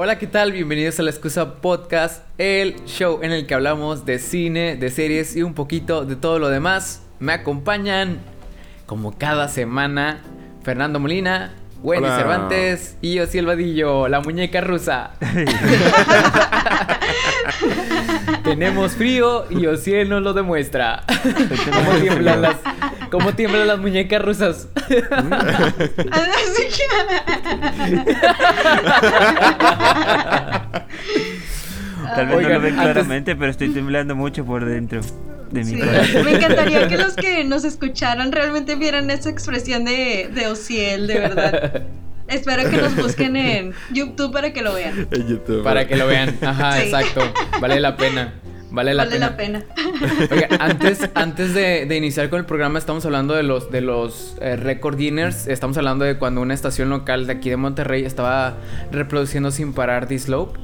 Hola, ¿qué tal? Bienvenidos a La Excusa Podcast, el show en el que hablamos de cine, de series y un poquito de todo lo demás. Me acompañan, como cada semana, Fernando Molina, Wendy Hola. Cervantes y yo, Vadillo, la muñeca rusa. Tenemos frío y Ociel nos lo demuestra. ¿Cómo tiemblan las, cómo tiemblan las muñecas rusas? Así que- Tal vez no lo ven antes- claramente, pero estoy temblando mucho por dentro de mi Sí, corazón. Me encantaría que los que nos escucharan realmente vieran esa expresión de, de Ociel, de verdad. Espero que nos busquen en YouTube para que lo vean. En YouTube. Para que lo vean. Ajá, Sí. exacto. Vale la pena. Vale la vale pena. la pena. Oiga, antes, antes de, de iniciar con el programa, estamos hablando de los, de los eh, record dinners. Estamos hablando de cuando una estación local de aquí de Monterrey estaba reproduciendo sin parar This Lope.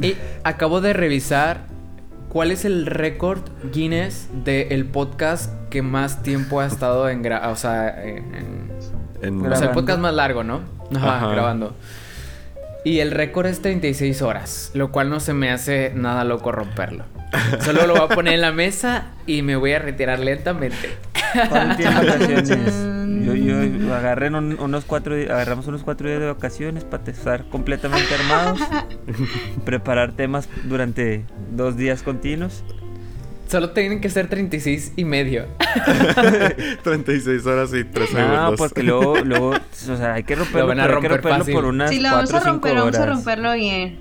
Y acabo de revisar cuál es el récord Guinness del podcast que más tiempo ha estado en gra- o sea, en- en- En- o sea, el podcast más largo, ¿no? Ajá, Ajá. grabando. Y el récord es 36 horas, lo cual no se me hace nada loco romperlo. Solo lo voy a poner en la mesa y me voy a retirar lentamente. ¿Cuándo tienen vacaciones? Chan. Yo, yo agarré un- unos cuatro, agarramos unos cuatro días de vacaciones para estar completamente armados, preparar temas durante dos días continuos. Solo tienen que ser 36 y medio. 36 horas y 3 No, segundos. porque luego, luego, o sea, hay que romperlo, van a pero hay que romper romperlo fácil. por unas Si lo vamos cuatro a o cinco romper, vamos a romperlo bien.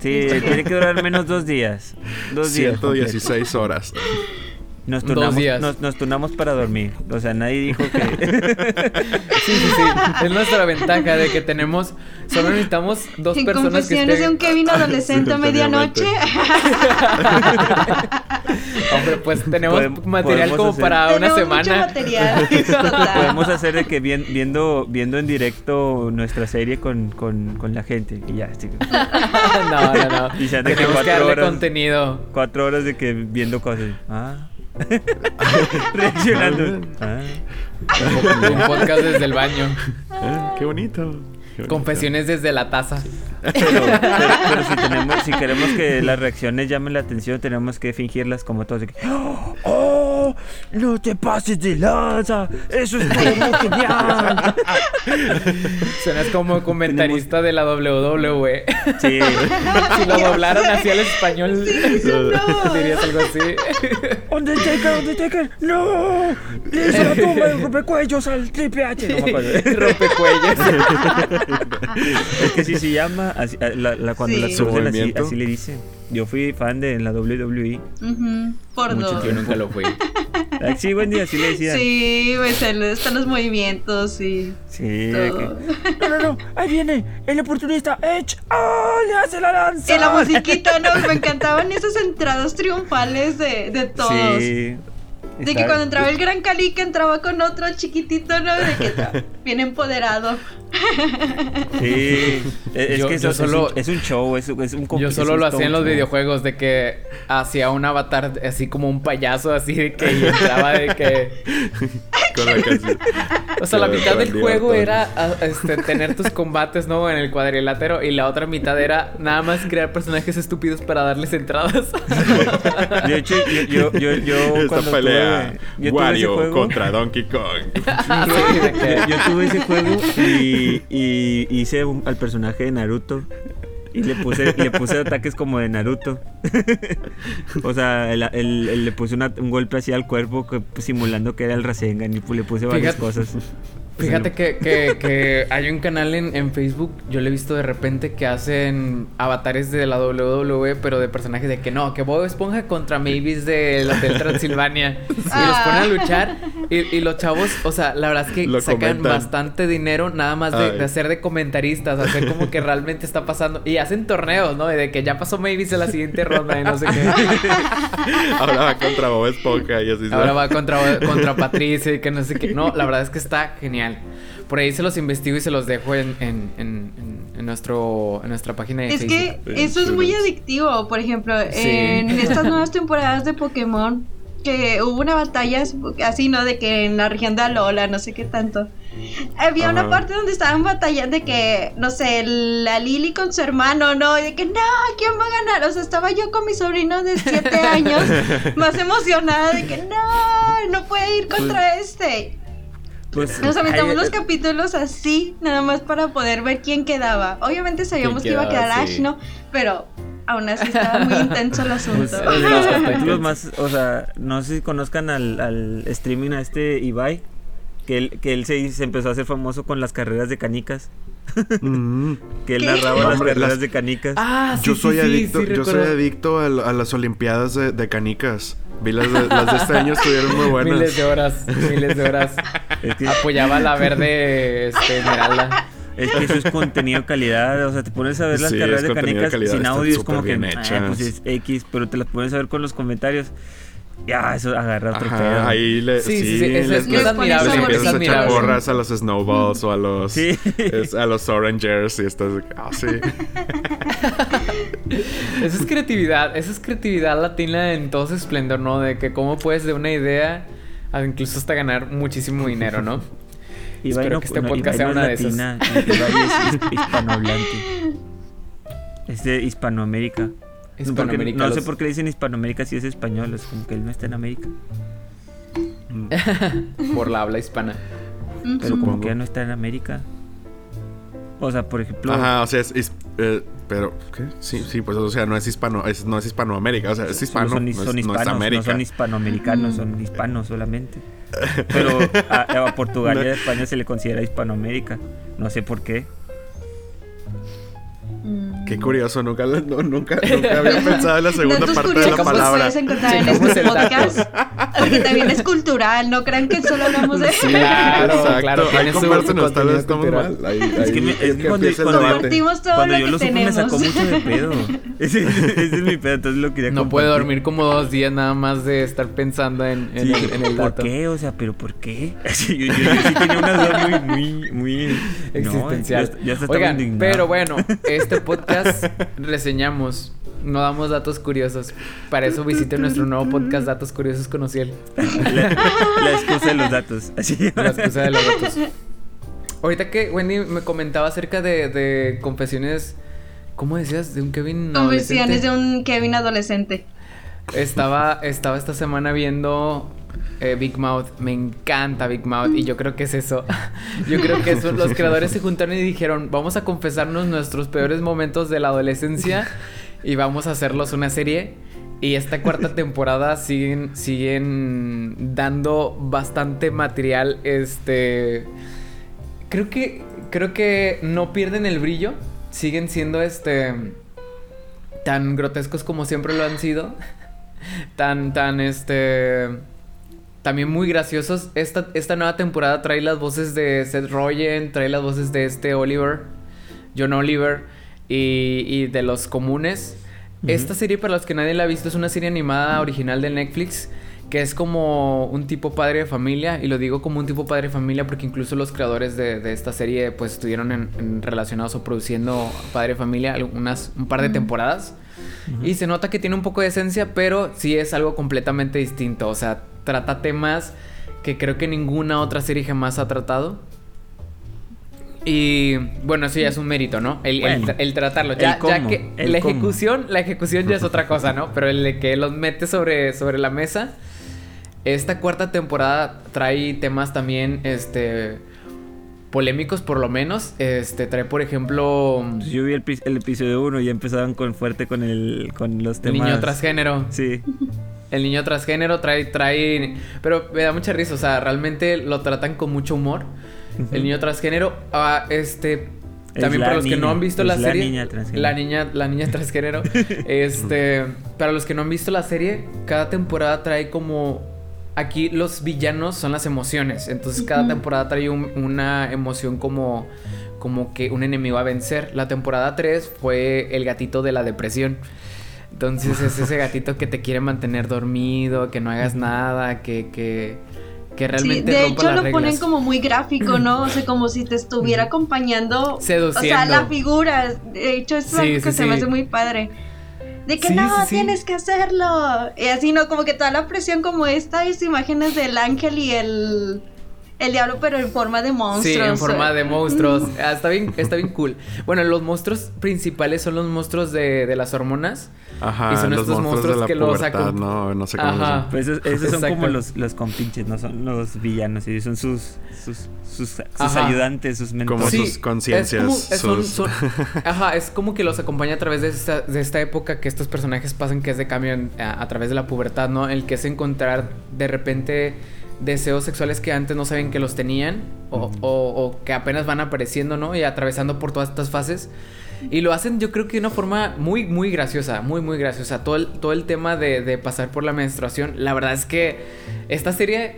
Sí, tiene que durar menos dos días. Dos días. completos. 116 horas. Nos Dos turnamos, días. Nos, nos turnamos para dormir. O sea, nadie dijo que. Sí, sí, sí. Es nuestra ventaja de que tenemos. Solo necesitamos dos En personas que confesiones de un estén. Kevin adolescente a medianoche. Hombre, pues tenemos Podem- material como hacer- para una Tenemos mucho semana. material. Total. Podemos hacer de que vien- viendo, viendo en directo nuestra serie con, con, con la gente. Y ya, sí. No, no, no. Y se de que Tenemos que darle horas- contenido. Cuatro horas de que viendo cosas. Ah. Reaccionando. Ah. Un podcast desde el baño. Eh, Qué bonito. qué bonito. Confesiones desde la taza. Pero, pero- pero si tenemos, si queremos que las reacciones llamen la atención, tenemos que fingirlas como todos de que. ¡Oh! ¡No te pases de lanza! ¡Eso es todo muy genial! Suenas como comentarista de la WWE. Sí. si lo doblaron así al español, no. dirías algo así. Undertaker, Undertaker, no. Le hizo la tumba de rompecuellos al Triple H. No me acuerdo. Rompecuellos. Es que sí se llama, así, a- la, la- cuando Sí. la surgen así, así le dicen. Yo fui fan de la WWE. Ujú, Por Mucho dos. yo nunca lo fui. Ah, Sí, buen día, así le decían. Sí, pues están los movimientos y Sí, todo. que- No, no, no, ahí viene el oportunista Edge. ¡Ah! Le hace la lanza. Y la musiquita, no, me encantaban esas entradas triunfales de, de todos. Sí. De que cuando entraba el gran Cali que entraba con otro chiquitito, ¿no? De que bien empoderado. Sí. Es, es Yo- que eso es, solo- un, es un show, es, es un Yo solo lo hacía en los videojuegos de que hacía un avatar así como un payaso así de que y entraba de que Con la canción. o sea la mitad del juego era a- este, tener tus combates no en el cuadrilátero y la otra mitad era nada más crear personajes estúpidos para darles entradas De hecho, yo, yo, yo, yo Esta cuando pelea. tuve, tuve ese Wario juego, contra Donkey Kong. Yo, tuve ese juego y, y hice un- al personaje de Naruto y le puse, le puse ataques como de Naruto. o sea, el- el- el- le puse una- un golpe así al cuerpo que- simulando que era el Rasengan y pu- le puse varias Fíjate- cosas. Fíjate que, que, que hay un canal en, en Facebook, yo le he visto de repente que hacen avatares de la WWE, pero de personajes de que no, que Bob Esponja contra Mavis del Hotel Transilvania. Y los ponen a luchar. Y, y los chavos, o sea, la verdad es que Lo sacan comentan. bastante dinero nada más de, hacer de comentaristas, hacer como que realmente está pasando. Y hacen torneos, ¿no? De que ya pasó Mavis en la siguiente ronda y no sé qué. Ahora va contra Bob Esponja y así se Ahora va contra, contra Patricia y que no sé qué. No, la verdad es que está genial. Por ahí se los investigo y se los dejo en, en, en, en- en nuestro, en nuestra página de Es Facebook. que eso es muy adictivo. Por ejemplo, Sí. en estas nuevas temporadas de Pokémon, que hubo una batalla así, ¿no? De que en la región de Alola, no sé qué tanto. Había una Ajá. parte donde estaban batallando de que, no sé, la Lily con su hermano, ¿no? Y de que, no, ¿quién va a ganar? O sea, estaba yo con mi sobrino de 7 años, más emocionada de que, no, no puede ir contra este. Pues, Nos aventamos los capítulos así, nada más para poder ver quién quedaba. Obviamente sabíamos que iba a quedar Ash, sí. ¿no? Pero aún así estaba muy intenso el asunto. Pues, los capítulos más, o sea, no sé si conozcan al, al streaming a este Ibai, que él, que él se, se empezó a hacer famoso con las carreras de canicas, Mm. que él ¿Qué? narraba las Hombre, carreras las- de canicas. Ah, sí, yo soy sí, adicto, sí, yo soy adicto a, a las olimpiadas de, de canicas. Vi las de, las de este año estuvieron muy buenas. Miles de horas, miles de horas. Es que, Apoyaba la verde este, esmeralda. es que eso es contenido de calidad, o sea, te pones a ver las Sí, carreras de canicas calidad, sin audio, es como que, hechas. pues es X, pero te las pones a ver con los comentarios. Ya, eso agarra otro pedo. Ahí le, Sí, sí, sí, sí, eso les, es- es les- admirable, les es empiezas a echar porras a los snowballs o a los Sí. es- a los orangers y estás ah sí Eso es creatividad, eso es creatividad latina en todo su esplendor, ¿no? De que cómo puedes de una idea a incluso hasta ganar muchísimo dinero, ¿no? Ibai Espero no- que este no, podcast sea no una de esas. es hispanohablante. Es de Hispanoamérica. Hispanoamérica. no sé por qué le dicen Hispanoamérica si es español, es como que él no está en América. por la habla hispana. Ujú. Pero como que ya no está en América. O sea, por ejemplo, ajá o sea es, es- eh, pero qué sí sí pues o sea no es hispano es, no es hispanoamérica o sea es hispano son, no, son no es hispanos, no, son hispanoamericanos, son hispanos solamente. Pero a, a Portugal y a España se le considera Hispanoamérica. No sé por qué. Mm. qué curioso nunca no- nunca nunca había pensado en la segunda Datos parte de la palabra puedes encontrar en este podcast. Porque también es cultural, no crean que solo hablamos de Claro, Exacto, claro, ahí su compártenos, tal vez estamos mal. Ahí, Es que ahí me- es que cuando- cuando-. Compartimos todo Cuando lo yo que lo supe me tenemos. sacó mucho de pedo. Ese, ese es mi pedo, entonces lo quería No puede compartir. dormir como dos días nada más de estar pensando en, en Sí, el, en el ¿Por dato. qué? O sea, ¿pero por qué? Sí, yo, yo- yo sí tenía una duda muy, muy, muy... Existencial. No, ya, ya hasta estaba Oigan, indignado. pero bueno, este podcast reseñamos, no damos datos curiosos. Para eso visiten nuestro nuevo podcast Datos Curiosos con Ociel. La, la excusa de los datos. Así. La excusa de los datos. Ahorita que Wendy me comentaba acerca de, de confesiones, ¿cómo decías? De un Kevin adolescente. de un Kevin adolescente. Estaba, estaba esta semana viendo eh, Big Mouth. Me encanta Big Mouth. Y yo creo que es eso. yo creo que eso. Los creadores se juntaron y dijeron: Vamos a confesarnos nuestros peores momentos de la adolescencia. Y vamos a hacerlos una serie. Y esta cuarta temporada siguen, siguen dando bastante material. Este. Creo que. Creo que no pierden el brillo. Siguen siendo este. Tan grotescos como siempre lo han sido tan, tan, este... También muy graciosos. Esta, esta nueva temporada trae las voces de Seth Rogen, trae las voces de este Oliver, John Oliver y, y de los comunes. Ujú. Esta serie, para los que nadie la ha visto, es una serie animada original de Netflix que es como un tipo padre de familia. Y lo digo como un tipo padre de familia porque incluso los creadores de, de esta serie pues estuvieron en- en relacionados o produciendo padre de familia algunas, un par de temporadas. Y se nota que tiene un poco de esencia, pero sí es algo completamente distinto. O sea, trata temas que creo que ninguna otra serie jamás ha tratado. Y bueno, eso ya es un mérito, ¿no? El, el Bueno, tra- el tratarlo. el Ya, que la cómo. ejecución, la ejecución ya es otra cosa, ¿no? Pero el de que los mete sobre, sobre la mesa. Esta cuarta temporada trae temas también, este, polémicos por lo menos. Este, trae, por ejemplo, Pues Yo vi el, pi- el episodio 1 y ya empezaban con fuerte con el con los temas. niño transgénero. Sí. El niño transgénero trae, trae. Pero me da mucha risa, o sea, realmente lo tratan con mucho humor. El niño transgénero, ah, este. Es También para los que no han visto es la la serie. niña transgénero. La niña, la niña transgénero. este. Para los que no han visto la serie, cada temporada trae como. Aquí los villanos son las emociones. Entonces cada temporada trae un- una emoción como. Como que un enemigo a vencer. La temporada 3 fue el gatito de la depresión. Entonces es ese gatito que te quiere mantener dormido, que no hagas nada, que, que, que Sí, realmente de rompa hecho las lo reglas. ponen como muy gráfico, ¿no? O sea, como si te estuviera acompañando. O sea, Seduciendo. la figura. De hecho, es Sí, algo sí, que se me sí. hace muy padre. De que Sí, no, sí, sí. tienes que hacerlo. Y así, ¿no? Como que toda la presión como estas imágenes del ángel y el, el diablo, pero en forma de monstruos. Sí, en forma de monstruos. Mm. Ah, está bien, está bien cool. Bueno, los monstruos principales son los monstruos de, de las hormonas. Ajá, Y son los estos monstruos de monstruos la que los pubertad, acom- no, no sé cómo Ajá. se Pues esos, esos son como los, los compinches, no son los villanos, y son sus, sus, sus, sus ayudantes, sus Como mentores. sus conciencias, es como- es- sus- son- son- ajá, es como que los acompaña a través de esta, de esta época que estos personajes pasan, que es de cambio en- a, a través de la pubertad, ¿no? El que es encontrar de repente deseos sexuales que antes no sabían que los tenían o, o que apenas van apareciendo, ¿no? Y atravesando por todas estas fases. Y lo hacen yo creo que de una forma muy, muy graciosa, muy, muy graciosa. Todo el, todo el tema de, de pasar por la menstruación, la verdad es que esta serie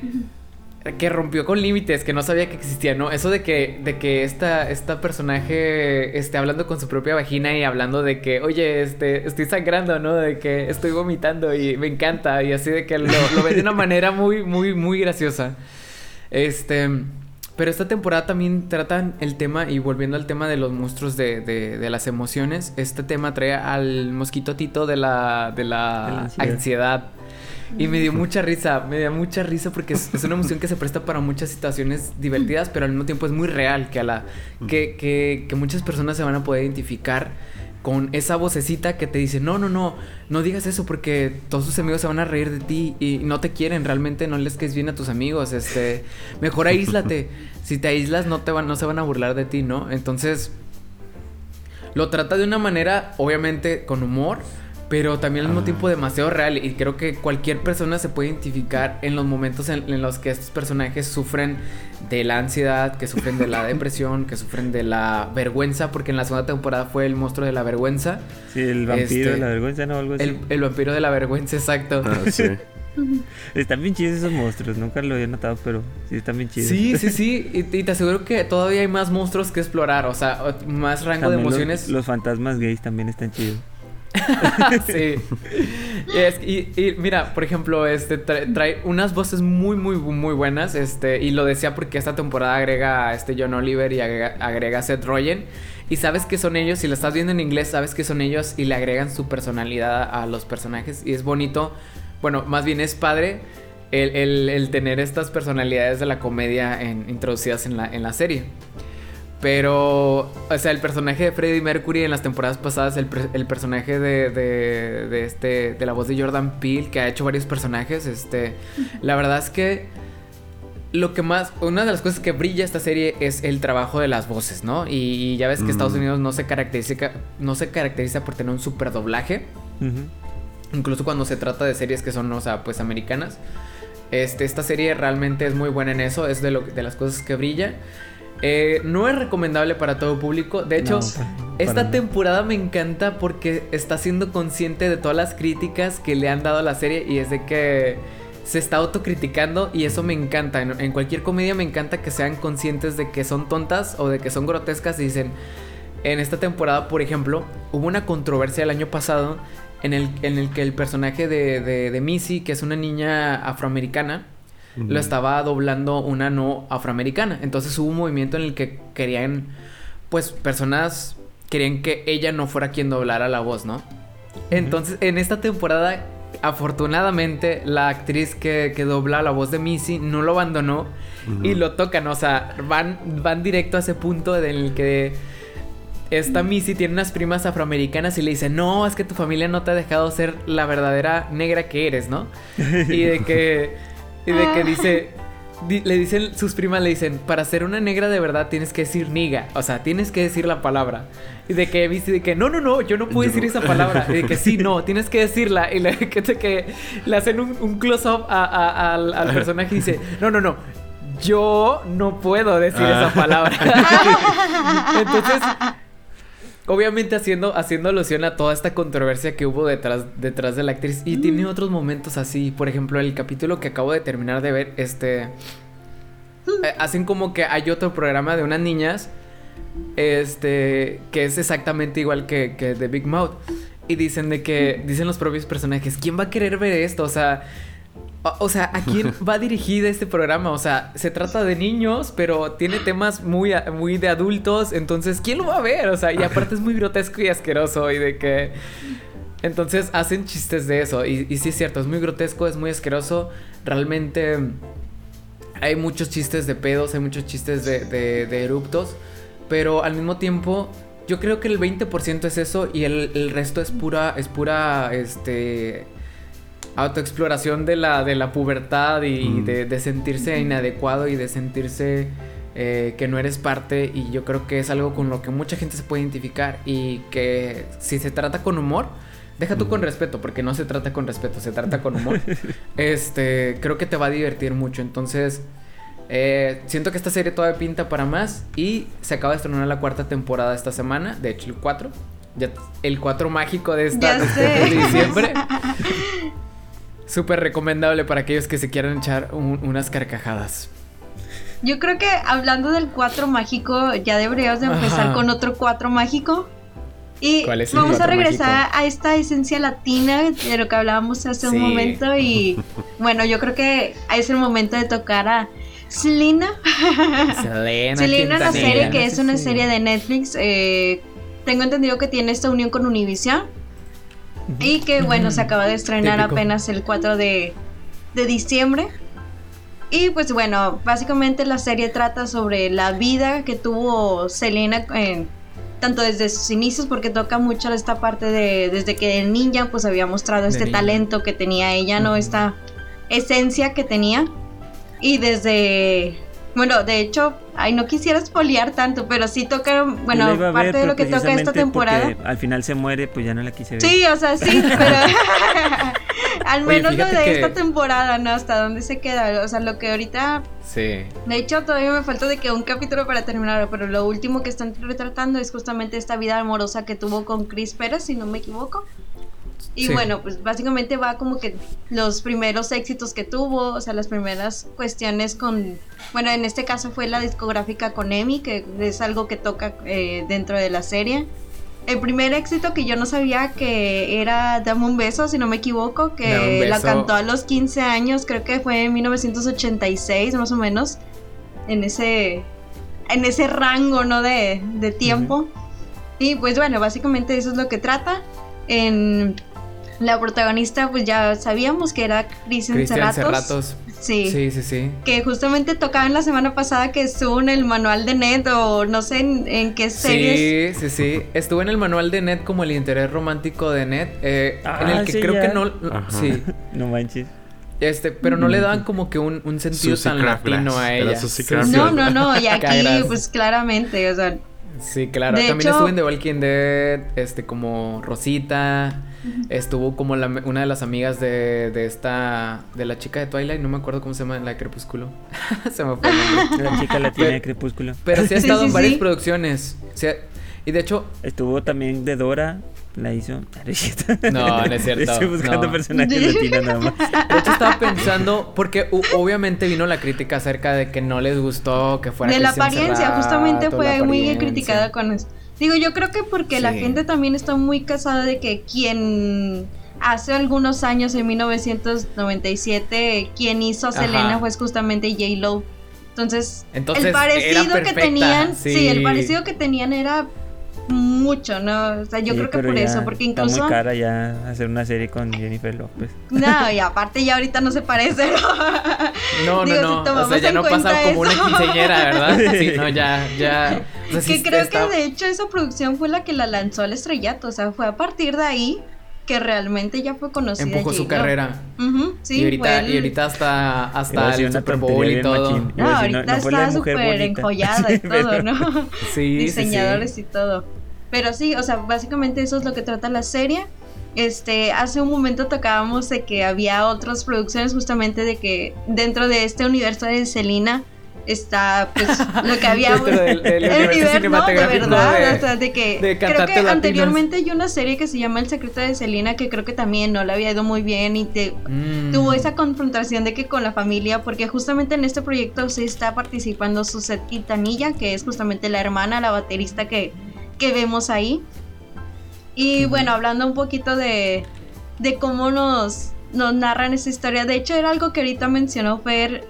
que rompió con límites, que no sabía que existía, ¿no? Eso de que, de que esta, esta personaje esté hablando con su propia vagina y hablando de que, oye, este, estoy sangrando, ¿no? De que estoy vomitando y me encanta. Y así de que lo, lo ven de una manera muy, muy, muy graciosa. Este. Pero esta temporada también tratan el tema, y volviendo al tema de los monstruos de, de- de las emociones, este tema trae al mosquito Tito de la, de la, De la ansiedad. ansiedad. Y me dio mucha risa, me dio mucha risa porque es, es una emoción que se presta para muchas situaciones divertidas, pero al mismo tiempo es muy real, que, a la, que, que, que muchas personas se van a poder identificar con esa vocecita que te dice, no, no, no, no digas eso porque todos tus amigos se van a reír de ti y no te quieren, realmente no les caes bien a tus amigos, este, mejor aíslate, si te aíslas no, te van, no se van a burlar de ti, ¿no? Entonces, lo trata de una manera, obviamente, con humor, pero también al mismo Ah. tiempo demasiado real. Y creo que cualquier persona se puede identificar en los momentos en, en los que estos personajes sufren de la ansiedad, que sufren de la depresión, que sufren de la vergüenza, porque en la segunda temporada fue el monstruo de la vergüenza. Sí, el vampiro Este, de la vergüenza, ¿no? Algo así. El, el vampiro de la vergüenza, exacto. Ah, sí. Están bien chidos esos monstruos, nunca lo había notado, pero sí están bien chidos. Sí, sí, sí. Y, y te aseguro que todavía hay más monstruos que explorar. O sea, más rango de los- emociones. Los, fantasmas gays también están chidos. sí. Y, es- mira, por ejemplo, este trae, unas voces muy, muy, muy buenas. Este, y lo decía porque esta temporada agrega a este John Oliver y agrega, a Seth Rogen. Y sabes que son ellos, si lo estás viendo en inglés, sabes que son ellos y le agregan su personalidad a los personajes. Y es bonito, bueno, más bien es padre el, el- tener estas personalidades de la comedia introducidas en la, en la serie. Pero, o sea, el personaje de Freddie Mercury en las temporadas pasadas, el, el personaje de, de, de este, de la voz de Jordan Peele, que ha hecho varios personajes, este, la verdad es que lo que más, una de las cosas que brilla esta serie es el trabajo de las voces, ¿no? Y, y ya ves que Mm. Estados Unidos no se caracteriza, no se caracteriza por tener un super doblaje incluso cuando se trata de series que son, o sea, pues americanas. Este, esta serie realmente es muy buena en eso, es de, lo, de las cosas que brilla. Eh, no es recomendable para todo público, de hecho, No, esta temporada me encanta porque está siendo consciente de todas las críticas que le han dado a la serie y es de que se está autocriticando y eso me encanta. En, en cualquier comedia me encanta que sean conscientes de que son tontas o de que son grotescas y dicen, en esta temporada, por ejemplo, hubo una controversia el año pasado en el, en el que el personaje de, de, de Missy, que es una niña afroamericana, lo estaba doblando una no afroamericana. Entonces hubo un movimiento en el que querían, pues, personas querían que ella no fuera quien doblara la voz, ¿no? Entonces, en esta temporada, afortunadamente, la actriz que, que dobla la voz de Missy no lo abandonó y lo tocan, o sea, van, van directo a ese punto en el que esta Missy tiene unas primas afroamericanas y le dice, no, es que tu familia no te ha dejado ser la verdadera negra que eres, ¿no? Y de que, y de que dice, di- le dicen, sus primas le dicen, para ser una negra de verdad tienes que decir niga, o sea, tienes que decir la palabra. Y de que Missy de que, no, no, no, yo no puedo Yo decir no. esa palabra. Y de que sí, no, tienes que decirla. Y le, que, de que le hacen un, un close-up a- a- al, al personaje y dice, no, no, no. Yo no puedo decir esa Ah. palabra. Entonces, obviamente haciendo, haciendo alusión a toda esta controversia que hubo detrás, detrás de la actriz. Y tiene otros momentos así. Por ejemplo, el capítulo que acabo de terminar de ver, este. eh, hacen como que hay otro programa de unas niñas. Este. que es exactamente igual que, que The Big Mouth. Y dicen de que. Dicen los propios personajes. ¿Quién va a querer ver esto? O sea. O, sea, ¿a quién va dirigido este programa? O sea, se trata de niños, pero tiene temas muy, muy de adultos. Entonces, ¿quién lo va a ver? O sea, y aparte es muy grotesco y asqueroso. Y de que. Entonces hacen chistes de eso. Y, y sí es cierto, es muy grotesco, es muy asqueroso. Realmente hay muchos chistes de pedos, hay muchos chistes de, de. Pero al mismo tiempo, yo creo que el 20% es eso y el, el resto es pura, es pura, este autoexploración de la, de la pubertad y Mm. de, de sentirse inadecuado y de sentirse eh, que no eres parte. Y yo creo que es algo con lo que mucha gente se puede identificar y que si se trata con humor, deja tú con respeto, porque no se trata con respeto, se trata con humor, este, creo que te va a divertir mucho, entonces... eh, siento que esta serie todavía pinta para más y se acaba de estrenar la cuarta temporada esta semana, de hecho el 4, ya, el 4 mágico de esta de diciembre. Súper recomendable para aquellos que se quieran echar un- unas carcajadas. Yo creo que hablando del 4 mágico, ya deberíamos de empezar Ajá. con otro 4 mágico. Y ¿Cuál es el vamos a regresar a esta esencia latina de lo que hablábamos hace Sí. un momento. Y bueno, yo creo que es el momento de tocar a Selena. Selena, Selena, Quintanilla. serie que es una serie de Netflix. eh, tengo entendido que tiene esta unión con Univision. Y que bueno, se acaba de estrenar Típico. apenas el 4 de, de diciembre. Y pues bueno, básicamente la serie trata sobre la vida que tuvo Selena, eh, tanto desde sus inicios, porque toca mucho esta parte de desde que de niña pues había mostrado De este niña. talento que tenía ella, ¿no? Esta esencia que tenía. Y desde, bueno, de hecho, ay, no quisiera espolear tanto, pero sí toca, bueno, ver, parte de lo que toca esta temporada. Al final se muere, pues ya no la quise ver. Sí, o sea, sí, pero al Oye, menos lo de que- esta temporada, ¿no? Hasta dónde se queda. O sea, lo que ahorita, Sí. de hecho, todavía me falta de que un capítulo para terminar, pero lo último que están retratando es justamente esta vida amorosa que tuvo con Chris Pérez, si no me equivoco. Y Sí. bueno, pues básicamente va como que los primeros éxitos que tuvo, o sea, las primeras cuestiones con, bueno, en este caso fue la discográfica con Emi, que es algo que toca eh, dentro de la serie. El primer éxito que yo no sabía que era Dame un beso, si no me equivoco, que la cantó a los 15 años, creo que fue en 1986 más o menos, en ese, en ese rango, ¿no? De, de tiempo. Y pues bueno, básicamente eso es lo que trata. En la protagonista, pues ya sabíamos que era Cristian Cerratos. Cerratos. Sí. Sí, sí, sí. Que justamente tocaban la semana pasada que estuvo en el manual de Net o no sé en, en qué series. Sí, sí, sí. Estuvo en el manual de Net como el interés romántico de Net. eh, en Ah, el que sí, creo ya. que no. Ajá. Sí. No manches. Este, pero no le daban como que un, un sentido Susie tan Craft latino Glass. a ella. Sí. No, no, no, y aquí pues claramente, o sea, Sí, claro. De También hecho- estuvo en The Walking Dead, este, como Rosita. Estuvo como la- una de las amigas de, de esta. de la chica de Twilight, no me acuerdo cómo se llama, la de Crepúsculo. se me fue el nombre. La chica latina Pero- de Crepúsculo. Pero sí ha estado sí, en varias sí. producciones. Y de hecho, Estuvo también de Dora. La hizo. No, no es cierto, Estoy buscando no. personajes latinos nada más. de hecho estaba pensando, porque obviamente vino la crítica acerca de que no les gustó que fuera de la apariencia, justamente la fue muy criticada con eso. Digo, yo creo que porque la gente también está muy casada de que quien hace algunos años, en 1997, quien hizo a Ajá. Selena fue justamente J. Lo. Entonces, Entonces, el parecido que tenían, sí. sí. el parecido que tenían era mucho, ¿no? O sea, yo Sí, creo que por ya eso, porque Está incluso... muy cara ya hacer una serie con Jennifer López. No, y aparte ya ahorita no se parece, ¿no? No, Digo, si no, no. o tomamos sea, ya no pasa como una quinceañera, ¿verdad? Sí, no, ya, ya. o sea, sí que creo está- que de hecho esa producción fue la que la lanzó al estrellato, o sea, fue a partir de ahí que realmente ya fue conocida. empujó su carrera. Ujú, sí, y ahorita, fue el- y ahorita hasta, hasta el Super Bowl y todo. No, ahorita no está súper enjollada y todo, ¿no? Sí, sí, Diseñadores sí. y todo. Pero sí, o sea, básicamente eso es lo que trata la serie. Este, hace un momento tocábamos de que había otras producciones justamente de que dentro de este universo de Selena está pues lo que había Dentro del- del el universo no, de verdad de- o sea de que de creo que anteriormente hay una serie que se llama El secreto de Selena que creo que también no le había ido muy bien y te Mm. tuvo esa confrontación de que con la familia, porque justamente en este proyecto se está participando Suzette Quintanilla, que es justamente la hermana, la baterista que, que vemos ahí. Y bueno, hablando un poquito de, de cómo nos, nos narran esa historia, de hecho era algo que ahorita mencionó Fer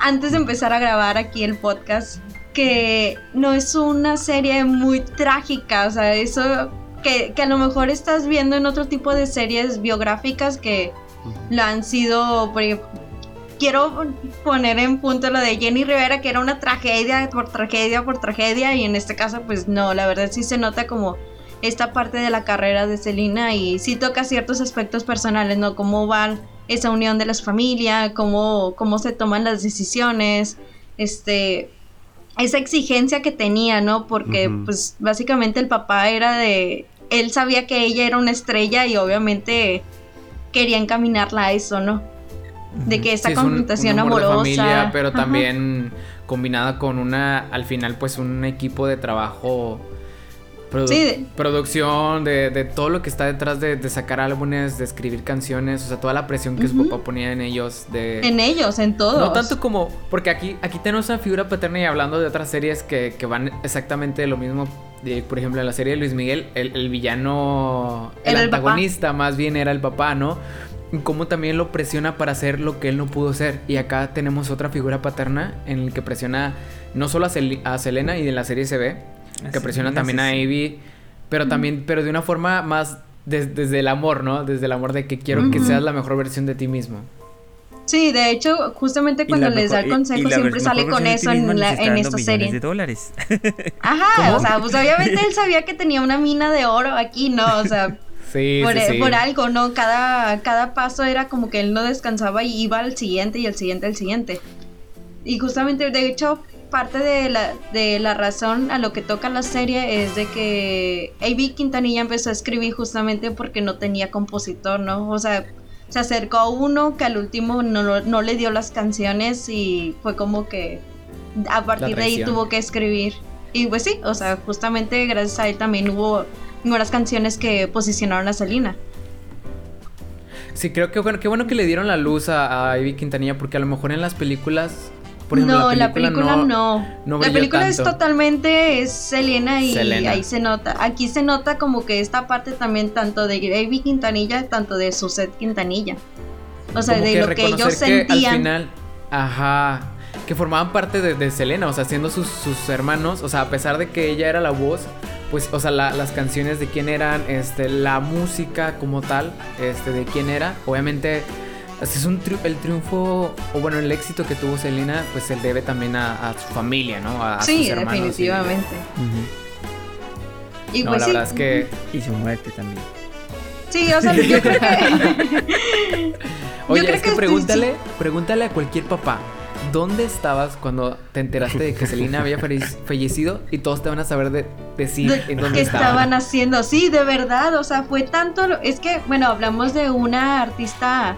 antes de empezar a grabar aquí el podcast, que no es una serie muy trágica, o sea, eso que, que a lo mejor estás viendo en otro tipo de series biográficas que la han sido, por ejemplo, quiero poner en punto lo de Jenny Rivera, que era una tragedia por tragedia por tragedia, y en este caso, pues no, la verdad sí se nota como esta parte de la carrera de Selena y sí toca ciertos aspectos personales, ¿no? Cómo va esa unión de las familias, cómo, cómo se toman las decisiones, este, esa exigencia que tenía, ¿no? Porque pues básicamente el papá era de, él sabía que ella era una estrella y obviamente quería encaminarla a eso, ¿no? De que esta Sí, es un- confrontación un de amorosa. familia, pero Ajá. también combinada con una, al final, pues un equipo de trabajo, produ- Sí, de- producción, de, de todo lo que está detrás de, de sacar álbumes, de escribir canciones, o sea, toda la presión que su papá ponía en ellos, de... En ellos, en todos. No tanto como, porque aquí, aquí tenemos una figura paterna y hablando de otras series que, que van exactamente lo mismo. por ejemplo, en la serie de Luis Miguel, el, el villano, el antagonista más bien era el papá, ¿no? Cómo también lo presiona para hacer lo que él no pudo ser. Y acá tenemos otra figura paterna en el que presiona no solo a, Sel- a Selena y en la serie se ve, que presiona también a. Ivy, pero también, pero de una forma más des- desde el amor, ¿no? Desde el amor de que quiero que seas la mejor versión de ti mismo. Sí, de hecho, justamente cuando les da el mejor- y- consejo y la siempre sale con eso en, la- en esta millones serie. de dólares. Ajá, o sea, pues obviamente él sabía que tenía una mina de oro aquí, ¿no? O sea, Sí, por, sí, sí. por algo, ¿no? Cada, cada paso era como que él no descansaba y iba al siguiente y al siguiente al siguiente. Y justamente, de hecho, parte de la, de la razón a lo que toca la serie es de que A.B. Quintanilla empezó a escribir justamente porque no tenía compositor, ¿no? O sea, se acercó a uno que al último no, no le dio las canciones y fue como que a partir de ahí tuvo que escribir. Y pues sí, o sea, justamente gracias a él también hubo unas canciones que posicionaron a Selena. Sí, creo que bueno, qué bueno que le dieron la luz a, a Ivy Quintanilla porque a lo mejor en las películas, por ejemplo, no, la película, no, no. no la película es totalmente es Selena y Selena. ahí se nota. Aquí se nota como que esta parte también tanto de Ivy Quintanilla, tanto de Suzette Quintanilla. O sea, como de que lo que ellos que sentían. al final, ajá, que formaban parte de, de Selena, o sea, siendo sus, sus hermanos, o sea, a pesar de que ella era la voz, pues, o sea, la- las canciones de quién eran, este, la música como tal, este, de quién era, obviamente, así es un tri- el triunfo, o bueno, el éxito que tuvo Selena, pues se debe también a, a su familia, ¿no? A, a sí, sus hermanos y- definitivamente. Y no, pues la sí. verdad es que... Y su muerte también. Sí, o sea, yo creo que. Oye, creo es que que sí, pregúntale, pregúntale a cualquier papá. ¿Dónde estabas cuando te enteraste de que Selena había falle- fallecido? Y todos te van a saber de, decir de- en dónde que estaban. estaban haciendo. Sí, de verdad, o sea, fue tanto. lo- Es que, bueno, hablamos de una artista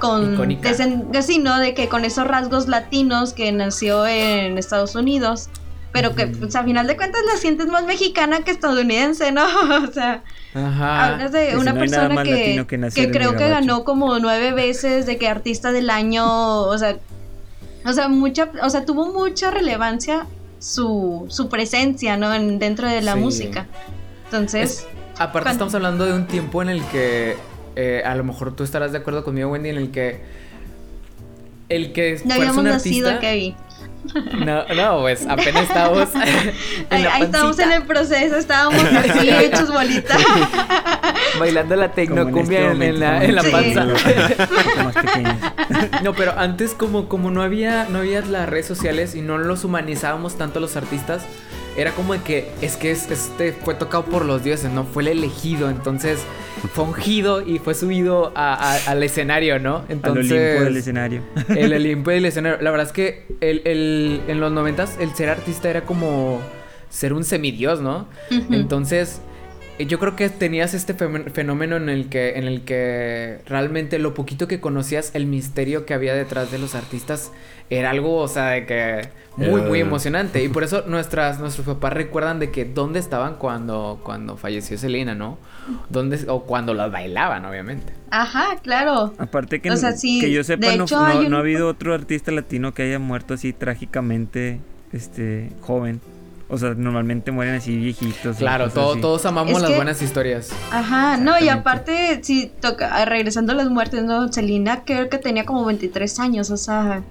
con. Icónica. desen- sí, ¿no? De que con esos rasgos latinos que nació en Estados Unidos. Pero que, pues, a final de cuentas, la sientes más mexicana que estadounidense, ¿no? O sea, Ajá. hablas de si una no persona que, que que, creo que ganó como nueve veces de que artista del año, o sea, o sea, mucha, o sea, tuvo mucha relevancia su, su presencia, ¿no? En, dentro de la Sí. música. Entonces, Es- aparte cuando- estamos hablando de un tiempo en el que eh, a lo mejor tú estarás de acuerdo conmigo, Wendy, en el que el que no habíamos un nacido, artista, Kevin. no, no, pues apenas estábamos en Ahí, estábamos en el proceso, estábamos así hechos bolita. bailando la tecnocumbia en, este en la, en la Sí. panza. Un poco más pequeños. No, pero antes como, como no había no había las redes sociales y no los humanizábamos tanto los artistas, era como de que es que es- este fue tocado por los dioses, ¿no? Fue el elegido, entonces fue ungido y fue subido a- a- al escenario, ¿no? Al Entonces Olimpo del escenario. el Olimpo del escenario. La verdad es que el, el- en los noventas el ser artista era como ser un semidios, ¿no? Entonces, yo creo que tenías este fenómeno en el que en el que realmente lo poquito que conocías, el misterio que había detrás de los artistas era algo, o sea, de que muy muy Era- emocionante y por eso nuestras nuestros papás recuerdan de que dónde estaban cuando cuando falleció Selena, ¿no? Dónde o cuando las bailaban, obviamente. Ajá, claro. Aparte que, O sea, sí, que yo sepa, no, hecho, no- hay no un- ha habido otro artista latino que haya muerto así trágicamente este, joven. O sea, normalmente mueren así viejitos. Claro, todo- así. todos amamos Es las que- buenas historias. Ajá, no, y aparte, sí, toca, ah, regresando a las muertes, ¿no? Selena creo que tenía como 23 años, o sea,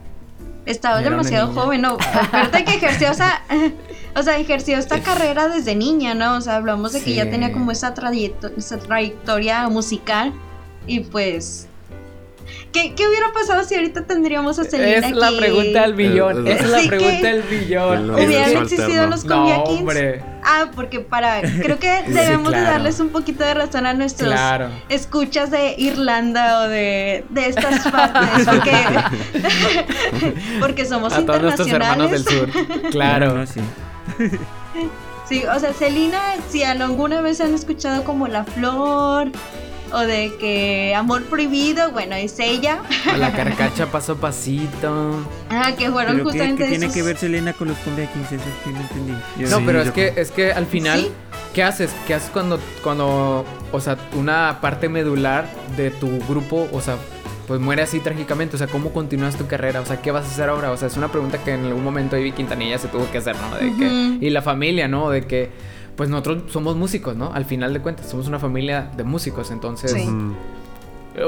estaba Era demasiado joven, ¿no? Aparte que ejerció, o sea, o sea, ejerció esta carrera desde niña, ¿no? O sea, hablamos de que ya Sí. tenía como esa, trayecto- esa trayectoria musical y pues... ¿Qué, qué hubiera pasado si ahorita tendríamos a Selena Es la pregunta del millón. Eh, Esa es la sí pregunta que- del Es ¿Hubieran existido los No, Kings? hombre. Ah, porque para... Creo que debemos de claro. darles un poquito de razón a nuestros Claro. escuchas de Irlanda o de, de estas partes, porque, porque somos A todos nuestros hermanos internacionales. del sur. Claro. No, sí. Sí, o sea, Celina, si alguna vez han escuchado como La Flor o de que Amor Prohibido, bueno, es ella. A la carcacha paso a pasito. Ah, que fueron Pero ¿qué, justamente qué tiene esos- que ver Selena con los Cumbia Kings? Eso sí no entendí. Yo- No, Sí, pero es que, es que al final, Sí. ¿qué haces? ¿Qué haces cuando, cuando, o sea, una parte medular de tu grupo, o sea, pues muere así trágicamente? O sea, ¿cómo continúas tu carrera? O sea, ¿qué vas a hacer ahora? O sea, es una pregunta que en algún momento Ivy Quintanilla se tuvo que hacer, ¿no? De que, y la familia, ¿no? De que, pues nosotros somos músicos, ¿no? Al final de cuentas, somos una familia de músicos, entonces... Sí. Mm,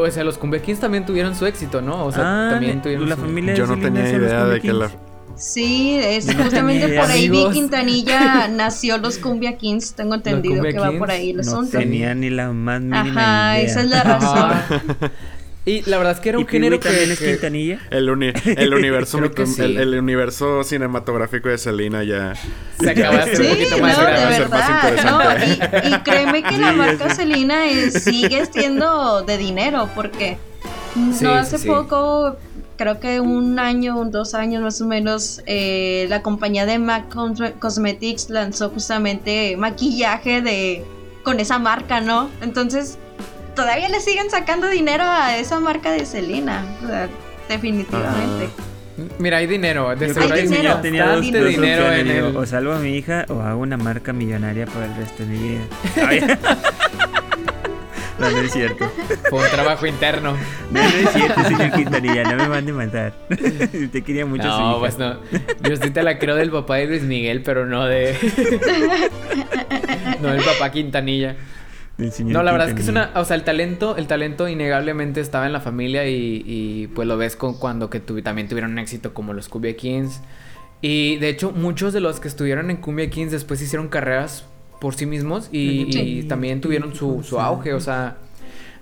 O sea, los Cumbia Kings también tuvieron su éxito, ¿no? O sea, ah, también tuvieron la su- familia Yo no tenía idea de que la. Sí, es no justamente por ahí vi Quintanilla nació los Cumbia Kings, tengo entendido que va por ahí el No asunto. tenía ni la más mínima Ajá, idea. esa es la razón. Y la verdad es que era ¿Y un género Pee-wee también que... es que- Quintanilla? El, uni- el universo que sí. el, el universo cinematográfico de Selena ya Se acaba de hacer Sí, un poquito no, más de ser más verdad. No, interesante. y, y créeme que la marca. Selena es- sigue siendo de dinero, porque no hace sí, sí. poco, creo que un año, un dos años más o menos, eh, la compañía de MAC Cos- Cosmetics lanzó justamente maquillaje de con esa marca, ¿no? Entonces, todavía le siguen sacando dinero a esa marca de Selena. o sea, definitivamente. Mira, hay dinero. De Yo seguro hay dinero. yo tenía dos, bastante dos dinero opciones, en el... O salvo a mi hija o hago una marca millonaria para el resto de mi vida. No, no es cierto. Fue un trabajo interno. No, no es cierto, señor Quintanilla. No me mande matar. Usted quería mucho No, pues no. Yo sí te la creo del papá de Luis Miguel, pero no de... no del papá Quintanilla. No, la verdad es que es una... O sea, el talento, el talento innegablemente estaba en la familia y, y, pues lo ves con cuando que también tuvieron un éxito como los Cumbia Kings. Y de hecho, muchos de los que estuvieron en Cumbia Kings después hicieron carreras por sí mismos y, y también tuvieron su, su auge. O sea,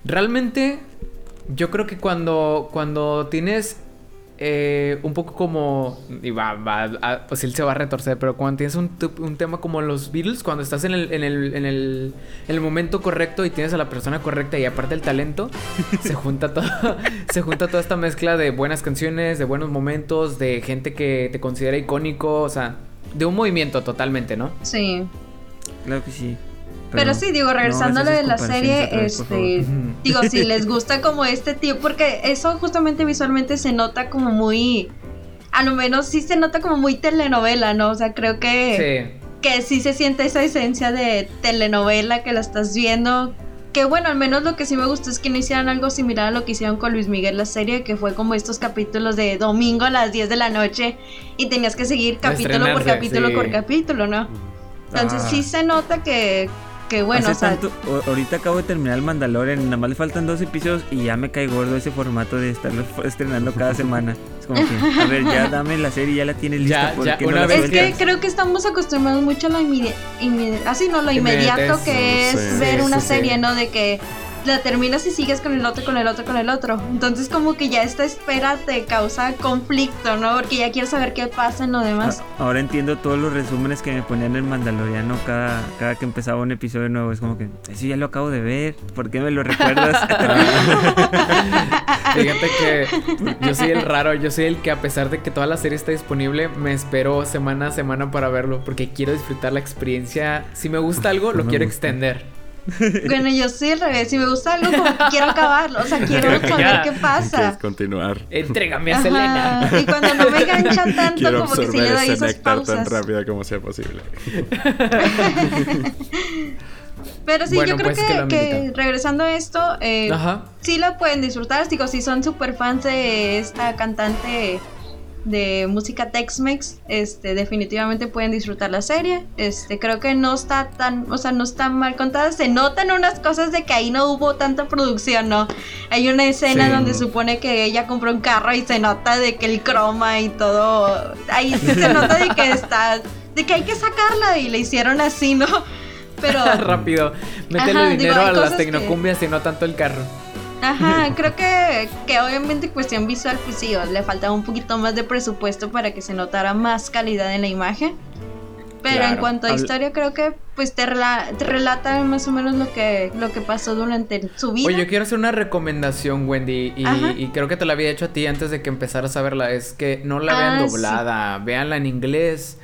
realmente yo creo que cuando, cuando tienes eh, un poco como. Y va, va, a- pues él se va a retorcer, pero cuando tienes un, tu- un tema como los Beatles, cuando estás en el, en, el, en, el, en el momento correcto y tienes a la persona correcta y aparte el talento, se junta todo. se junta toda esta mezcla de buenas canciones, de buenos momentos, de gente que te considera icónico, o sea, de un movimiento totalmente, ¿no? Sí. Claro que sí. Pero, sí, digo, regresando a lo de la serie, este, digo, si les gusta como este tío, porque eso justamente visualmente se nota como muy, a lo menos sí se nota como muy telenovela, ¿no? O sea, creo que, Sí. que sí se siente esa esencia de telenovela que la estás viendo. Que bueno, al menos lo que sí me gustó es que no hicieran algo similar a lo que hicieron con Luis Miguel la serie, que fue como estos capítulos de domingo a las 10 de la noche y tenías que seguir capítulo por capítulo sí. por capítulo, ¿no? Entonces Ah. sí se nota que, que bueno, Hace o sea, tanto- ahorita acabo de terminar el Mandalorian, nada más le faltan dos episodios y ya me cae gordo ese formato de estarlo estrenando cada semana. Es como que, a ver, ya dame la serie, ya la tienes lista. Ya, ¿por ya, qué no una la vez Es que creo que estamos acostumbrados mucho a lo inmedi- inmedi- así no lo inmediato que es sí, ver una serie. ¿no? De que la terminas y sigues con el otro, con el otro, con el otro. Entonces como que ya esta espera te causa conflicto, ¿no? Porque ya quieres saber qué pasa en lo demás. A- Ahora entiendo todos los resúmenes que me ponían en Mandaloriano cada, cada que empezaba un episodio nuevo. Es como que, eso ya lo acabo de ver, ¿por qué me lo recuerdas? Fíjate que yo soy el raro, yo soy el que a pesar de que toda la serie está disponible, me espero semana a semana para verlo, porque quiero disfrutar la experiencia. Si me gusta algo, lo quiero gusta. extender. Bueno, yo soy al revés. Si me gusta algo, como que quiero acabarlo. O sea, quiero saber ya. qué Quieres pasa. continuar. Entrégame a Ajá, Selena. Y cuando no me engancha tanto, Quiero como que sí absorber le doy esas néctar tan pausas. rápido como sea posible. Pero sí, Bueno, yo creo pues, que regresando a esto, eh, sí la pueden disfrutar. Digo, si son super fans de esta cantante de música Tex-Mex, este, definitivamente pueden disfrutar la serie. Este, creo que no está tan, o sea, no está mal contada. Se notan unas cosas de que ahí no hubo tanta producción, ¿no? Hay una escena Sí. donde supone que ella compró un carro y se nota de que el croma y todo. Ahí se nota de que está, de que hay que sacarla y le hicieron así, ¿no? Pero Rápido. Métele Ajá, dinero a las cosas que- tecnocumbias y no tanto el carro. Ajá, creo que, que obviamente cuestión visual, pues sí, o le faltaba un poquito más de presupuesto para que se notara más calidad en la imagen. Pero en cuanto a historia, creo que pues te, rela- te relata más o menos lo que, lo que pasó durante su vida. Oye, yo quiero hacer una recomendación, Wendy, y, y creo que te la había hecho a ti antes de que empezaras a verla. Es que no la vean Ah, sí. doblada, véanla en inglés.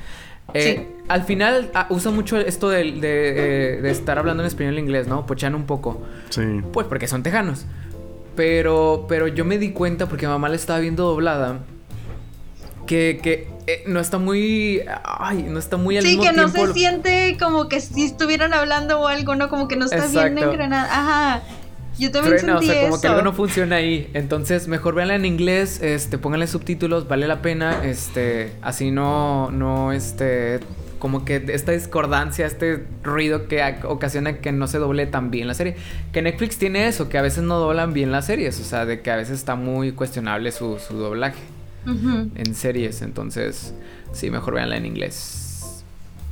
Eh, Al final ah, usa mucho esto de, de, eh, de estar hablando en español e inglés, ¿no? Pochan un poco. Sí. Pues porque son tejanos. Pero, pero yo me di cuenta porque mamá la estaba viendo doblada. Que, que eh, no está muy. Ay, no está muy al Sí, mismo que no tiempo. se siente como que si estuvieran hablando o algo, ¿no? Como que no está bien Exacto. engranada. Ajá. Yo también Frena, o sentí sea, como eso. que algo no funciona ahí. Entonces, mejor véanla en inglés, este, pónganle subtítulos, vale la pena, este, así no, no, este, como que esta discordancia, este ruido que ocasiona que no se doble tan bien la serie. Que Netflix tiene eso, que a veces no doblan bien las series, o sea, de que a veces está muy cuestionable su, su doblaje en series, entonces, sí, mejor véanla en inglés.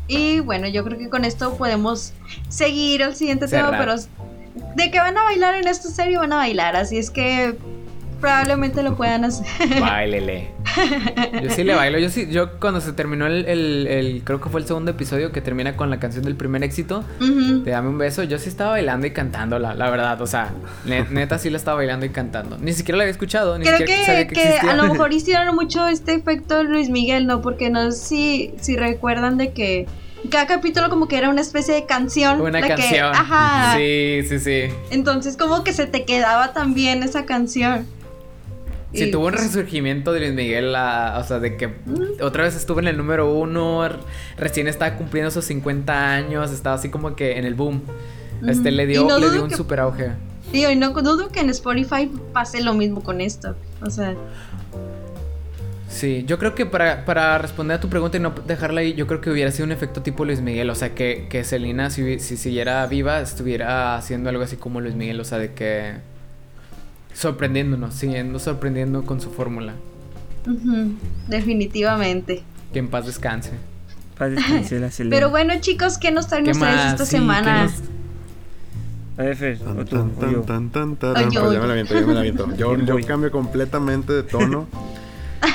Y bueno, yo creo que con esto podemos seguir al siguiente tema, pero de que van a bailar en esta serie van a bailar, así es que probablemente lo puedan hacer. Báilele. Yo sí le bailo. Yo sí, yo cuando se terminó el, el- el- creo que fue el segundo episodio que termina con la canción del primer éxito, de Dame un beso, yo sí estaba bailando y cantándola, la verdad. O sea, ne- neta sí la estaba bailando y cantando. Ni siquiera la había escuchado, ni Creo siquiera sabía que, que, que existía. a lo mejor hicieron mucho este efecto Luis Miguel, ¿no? Porque no sé si, si recuerdan de que cada capítulo como que era una especie de canción. Una la que- canción. ajá. Sí, sí, sí. Entonces como que se te quedaba también esa canción. Sí, Y, tuvo un pues, resurgimiento de Luis Miguel, la- o sea, de que otra vez estuvo en el número uno, recién estaba cumpliendo sus 50 años, estaba así como que en el boom. Este, le dio, no le dio un que- super auge. Digo, y no dudo que en Spotify pase lo mismo con esto. O sea, Sí, yo creo que para, para responder a tu pregunta y no dejarla ahí, yo creo que hubiera sido un efecto tipo Luis Miguel. O sea, que, que Selena, si, si siguiera viva, estuviera haciendo algo así como Luis Miguel. O sea, de que. Sorprendiéndonos, siguiendo sorprendiendo con su fórmula. definitivamente. Que en paz descanse. Paz descanse la Selena. Pero bueno, chicos, ¿qué nos traen ¿Qué ustedes más? esta Sí, ¿qué semana? A ver, Fer, Tan, o tú, tan, o yo. yo, ya yo. me la aviento, ya me la aviento. Yo, Bien yo voy. cambio completamente de tono.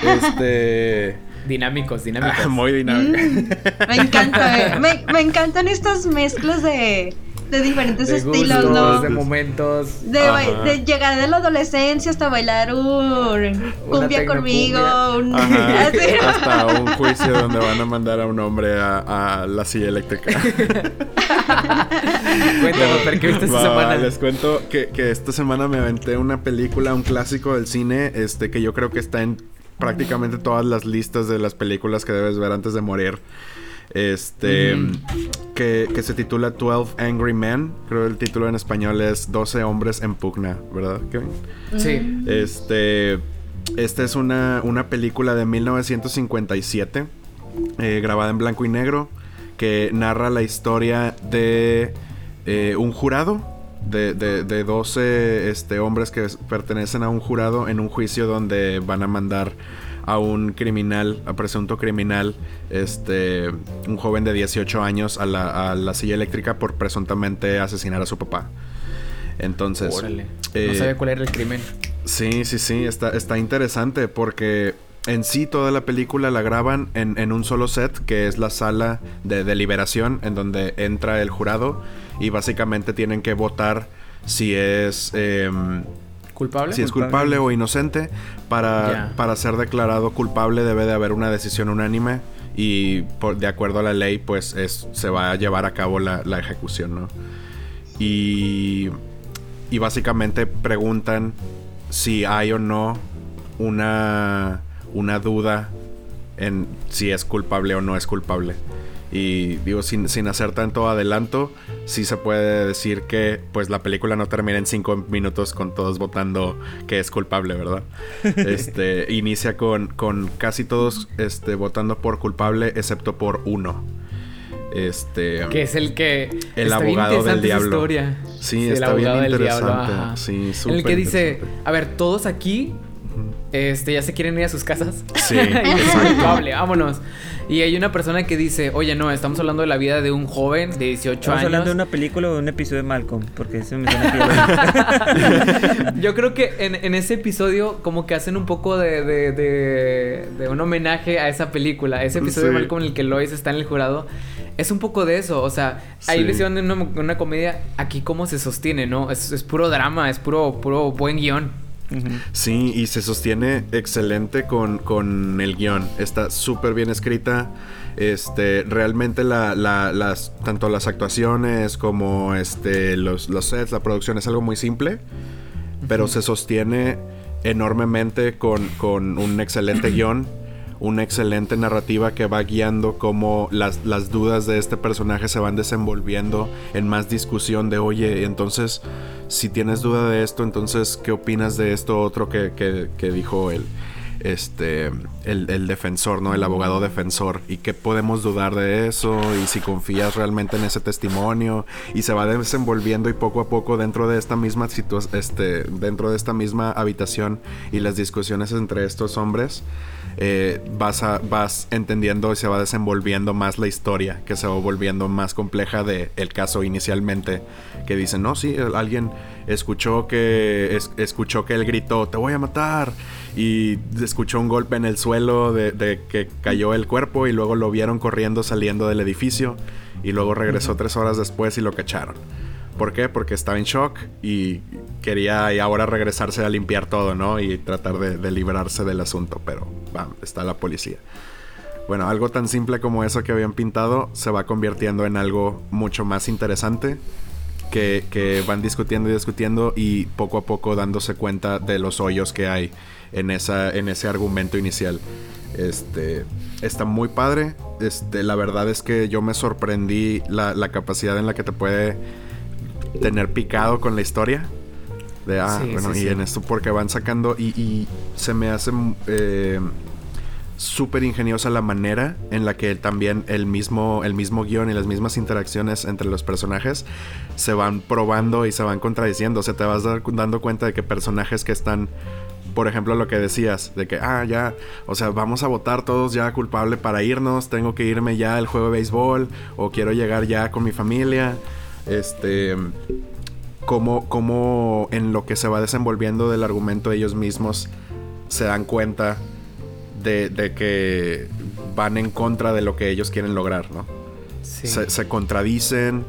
Este. Dinámicos, dinámicos. Muy dinámico. Mm, me encanta, me, me encantan estas mezclas de, de diferentes de estilos, gustos, ¿no? de momentos. De, llegar de la adolescencia hasta bailar un cumbia conmigo, un Ajá. así. Hasta un juicio donde van a mandar a un hombre a, a la silla eléctrica. Cuéntanos, ¿por qué viste esta Va, semana? Les cuento que, que esta semana me aventé una película, un clásico del cine, este que yo creo que está en prácticamente todas las listas de las películas que debes ver antes de morir. Este Ujú. que, que se titula 12 Angry Men. Creo que el título en español es 12 hombres en pugna, ¿verdad, Kevin? Sí. Este. Esta es una, una película de 1957. eh, grabada en blanco y negro. Que narra la historia de eh, un jurado. De, de, de 12 este, hombres que pertenecen a un jurado en un juicio donde van a mandar a un criminal, a presunto criminal, este, un joven de 18 años a la, a la silla eléctrica por presuntamente asesinar a su papá. Entonces, Órale. eh, no sabía cuál era el crimen. Sí, sí, sí, está, está interesante porque en sí toda la película la graban en, en un solo set, que es la sala de deliberación, en donde entra el jurado y básicamente tienen que votar si es, em, ¿Culpable? si es Culpable. culpable o inocente. Para, para ser declarado culpable debe de haber una decisión unánime y por, de acuerdo a la ley pues es, se va a llevar a cabo la, la ejecución, ¿no? Y, y básicamente preguntan si hay o no una, una duda en si es culpable o no es culpable. Y digo, sin, sin hacer tanto adelanto, sí se puede decir que pues la película no termina en cinco minutos con todos votando que es culpable, ¿verdad? Este, inicia con, con casi todos este, votando por culpable, excepto por uno. Este. Que es el que. El está bien abogado del diablo. historia. Sí, está bien abogado del diablo, interesante. ajá. Sí, En el que dice, a ver, todos aquí este, ya se quieren ir a sus casas. Sí, y es exacto. culpable, vámonos. Y hay una persona que dice, oye, no, estamos hablando de la vida de un joven de 18 ¿Estamos años. hablando de una película o de un episodio de Malcolm? Porque eso me suena. Yo creo que en, en ese episodio como que hacen un poco de, de, de- de un homenaje a esa película. Ese episodio Sí. de Malcolm en el que Lois está en el jurado. Es un poco de eso, o sea, ahí Sí. le hicieron una, una comedia, aquí cómo se sostiene, ¿no? Es, es puro drama, es puro, puro buen guion. Sí, y se sostiene excelente con, con el guion. Está súper bien escrita. Este, realmente la, la- las, tanto las actuaciones como este, los, los sets, la producción es algo muy simple, pero se sostiene enormemente con, con un excelente guion, una excelente narrativa que va guiando cómo las, las dudas de este personaje se van desenvolviendo en más discusión de, oye, entonces, si tienes duda de esto, entonces, ¿qué opinas de esto otro que, que- dijo? Este, el, defensor, ¿no? El abogado defensor. ¿Y qué podemos dudar de eso? Y si confías realmente en ese testimonio. Y se va desenvolviendo y poco a poco dentro de esta misma este, dentro de esta misma habitación y las discusiones entre estos hombres. Eh, vas, a- vas entendiendo y se va desenvolviendo más la historia, que se va volviendo más compleja de el caso inicialmente, que dicen, no, sí, alguien escuchó que, es- escuchó que él gritó, te voy a matar, y escuchó un golpe en el suelo de, de que cayó el cuerpo y luego lo vieron corriendo saliendo del edificio y luego regresó tres horas después y lo cacharon. ¿Por qué? Porque estaba en shock y quería y ahora regresarse a limpiar todo, ¿no? Y tratar de, de librarse del asunto, pero bam, está la policía. Bueno, algo tan simple como eso que habían pintado se va convirtiendo en algo mucho más interesante que, que van discutiendo y discutiendo y poco a poco dándose cuenta de los hoyos que hay en, esa, en ese argumento inicial. Este, está muy padre. Este, la verdad es que yo me sorprendí la, la capacidad en la que te puede tener picado con la historia. De, ah, Sí, bueno, sí, y sí. en esto porque van sacando y, y se me hace eh, súper ingeniosa la manera en la que también el mismo, el mismo guion y las mismas interacciones entre los personajes se van probando y se van contradiciendo. O sea, te vas dar- dando cuenta de que personajes que están, por ejemplo, lo que decías, de que, ah, ya, o sea, vamos a votar todos ya culpable para irnos, tengo que irme ya al juego de béisbol, o quiero llegar ya con mi familia. Este cómo, cómo en lo que se va desenvolviendo del argumento ellos mismos se dan cuenta de, de que van en contra de lo que ellos quieren lograr, ¿no? Sí. Se, se contradicen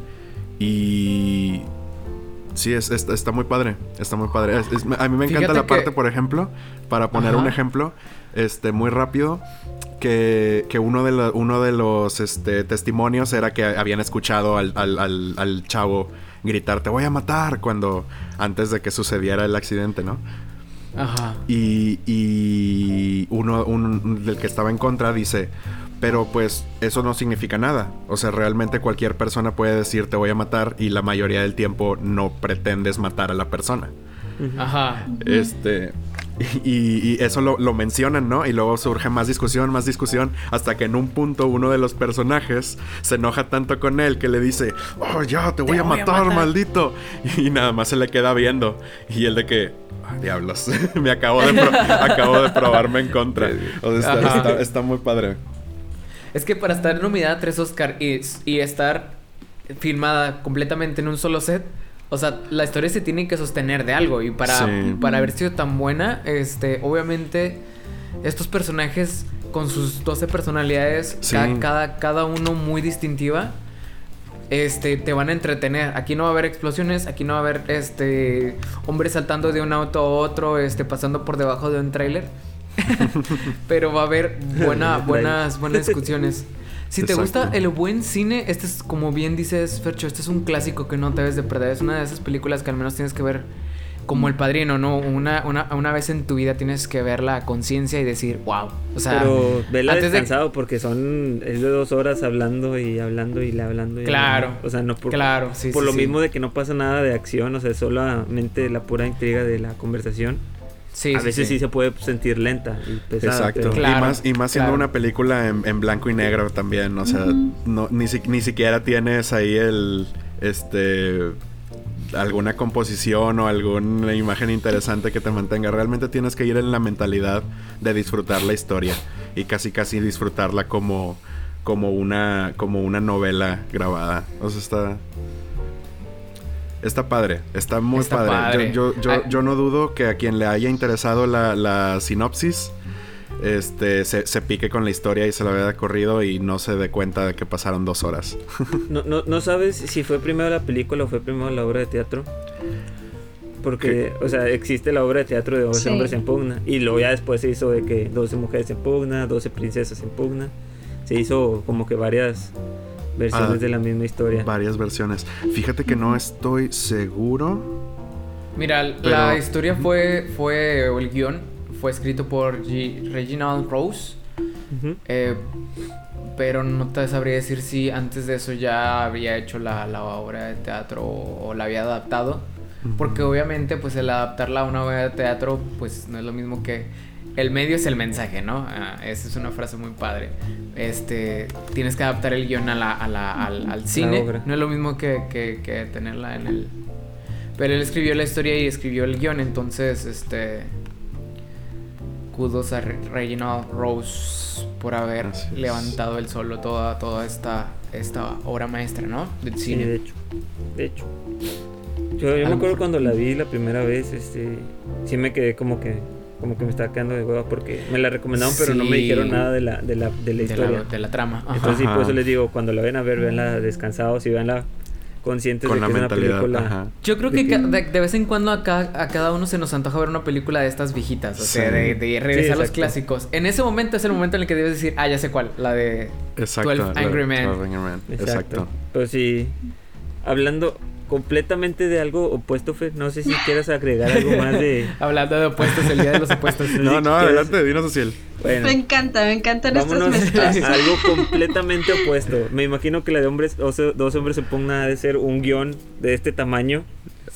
y... Sí, es, es- está muy padre, está muy padre. Es- a mí me encanta Fíjate la parte, que- por ejemplo, para poner un ejemplo, este, muy rápido, que, que uno de, lo- uno de los este, testimonios era que habían escuchado al, al- al- al chavo gritar, te voy a matar, cuando antes de que sucediera el accidente, ¿no? Ajá. Y, y uno un- del que estaba en contra dice, pero pues eso no significa nada. O sea, realmente cualquier persona puede decir te voy a matar y la mayoría del tiempo no pretendes matar a la persona. Ajá. Este. Y, y eso lo, lo mencionan, ¿no? Y luego surge más discusión, más discusión, hasta que en un punto uno de los personajes se enoja tanto con él que le dice, oh, ya, te voy, a, voy a matar, matar". maldito. Y nada más se le queda viendo. Y el de que, "Ah, diablos, me acabo de, pro- acabo de probarme en contra. O sea, está, Ajá. está- está muy padre. Es que para estar nominada a tres Oscar y, y estar filmada completamente en un solo set, o sea, la historia se tiene que sostener de algo. Y para, Sí. para haber sido tan buena, este, obviamente, estos personajes con sus 12 personalidades, Sí. ca- cada, cada uno muy distintiva. Este, te van a entretener. Aquí no va a haber explosiones, aquí no va a haber este hombres saltando de un auto a otro, este, pasando por debajo de un tráiler. Pero va a haber buena, buenas, buenas discusiones. Si te Exacto. gusta el buen cine, este es como bien dices, Fercho, este es un clásico que no debes de perder. Es una de esas películas que al menos tienes que ver como el padrino, ¿no? Una, una, una vez en tu vida tienes que ver la conciencia y decir, wow. O sea, Pero vela antes de- descansado porque son. Es de dos horas hablando y hablando y hablando. Y Claro. hablando. O sea, no por. Claro, sí, por sí, lo sí. mismo de que no pasa nada de acción, o sea, solamente la pura intriga de la conversación. Sí, a sí, veces sí. sí. se puede sentir lenta y pesada. Exacto. pero- Claro, y más, y más siendo claro. una película en, en blanco y negro también. O sea, no, ni, si- ni siquiera tienes ahí el. Este. alguna composición o alguna imagen interesante que te mantenga. Realmente tienes que ir en la mentalidad de disfrutar la historia. Y casi casi disfrutarla como. como una. como una novela grabada. O sea, está. Está padre, está muy Está padre. padre. Yo, yo, yo, yo no dudo que a quien le haya interesado la, la sinopsis, este, se, se pique con la historia y se la vea corrido y no se dé cuenta de que pasaron dos horas. No, no, no sabes si fue primero la película o fue primero la obra de teatro. Porque, o sea, existe la obra de teatro de 12 Sí. hombres en pugna. Y luego ya después se hizo de que 12 mujeres en pugna, 12 princesas en pugna. Se hizo como que varias versiones Ah, de la misma historia. Varias versiones. Fíjate que no estoy seguro. Mira, la historia fue, fue, o el guion fue escrito por G- Reginald Rose, eh, pero no te sabría decir si antes de eso ya había hecho la, la obra de teatro o, o la había adaptado, porque obviamente pues el adaptarla a una obra de teatro pues no es lo mismo que el medio es el mensaje, ¿no? Ah, esa es una frase muy padre. Este, tienes que adaptar el guion a la, a la- al, al cine. No es lo mismo que, que- que tenerla en el... Pero él escribió la historia y escribió el guion, entonces, este... Kudos a Re- Reginald Rose por haber levantado él solo toda, toda esta, esta obra maestra, ¿no? Del Sí, cine. de hecho. De hecho. Yo, yo me acuerdo cuando la vi la primera vez, este, sí me quedé como que, como que me estaba quedando de hueva porque me la recomendaron, pero no me Sí. dijeron nada de la, de la, de la de, la, historia. de la trama. Ajá. Entonces, sí, por eso les digo, cuando la ven a ver, veanla descansados y veanla conscientes Con de la que es una mentalidad. película. Ajá. Yo creo de que de, de vez en cuando a cada, a cada uno se nos antoja ver una película de estas viejitas, o sea, Sí. de, de regresar a los clásicos. En ese momento es el momento en el que debes decir, ah, ya sé cuál, la de Exacto. 12 la- Angry Men. 12 Angry Men, Exacto. Exacto. Pero sí, hablando completamente de algo opuesto, Fer, no sé si quieras agregar algo más de... Hablando de opuestos, el día de los opuestos. No, no, adelante, dinos. Bueno, Me encanta, me encantan estas mezclas. algo completamente opuesto. Me imagino que la de hombres, o sea, dos hombres se pongan de ser un guion de este tamaño.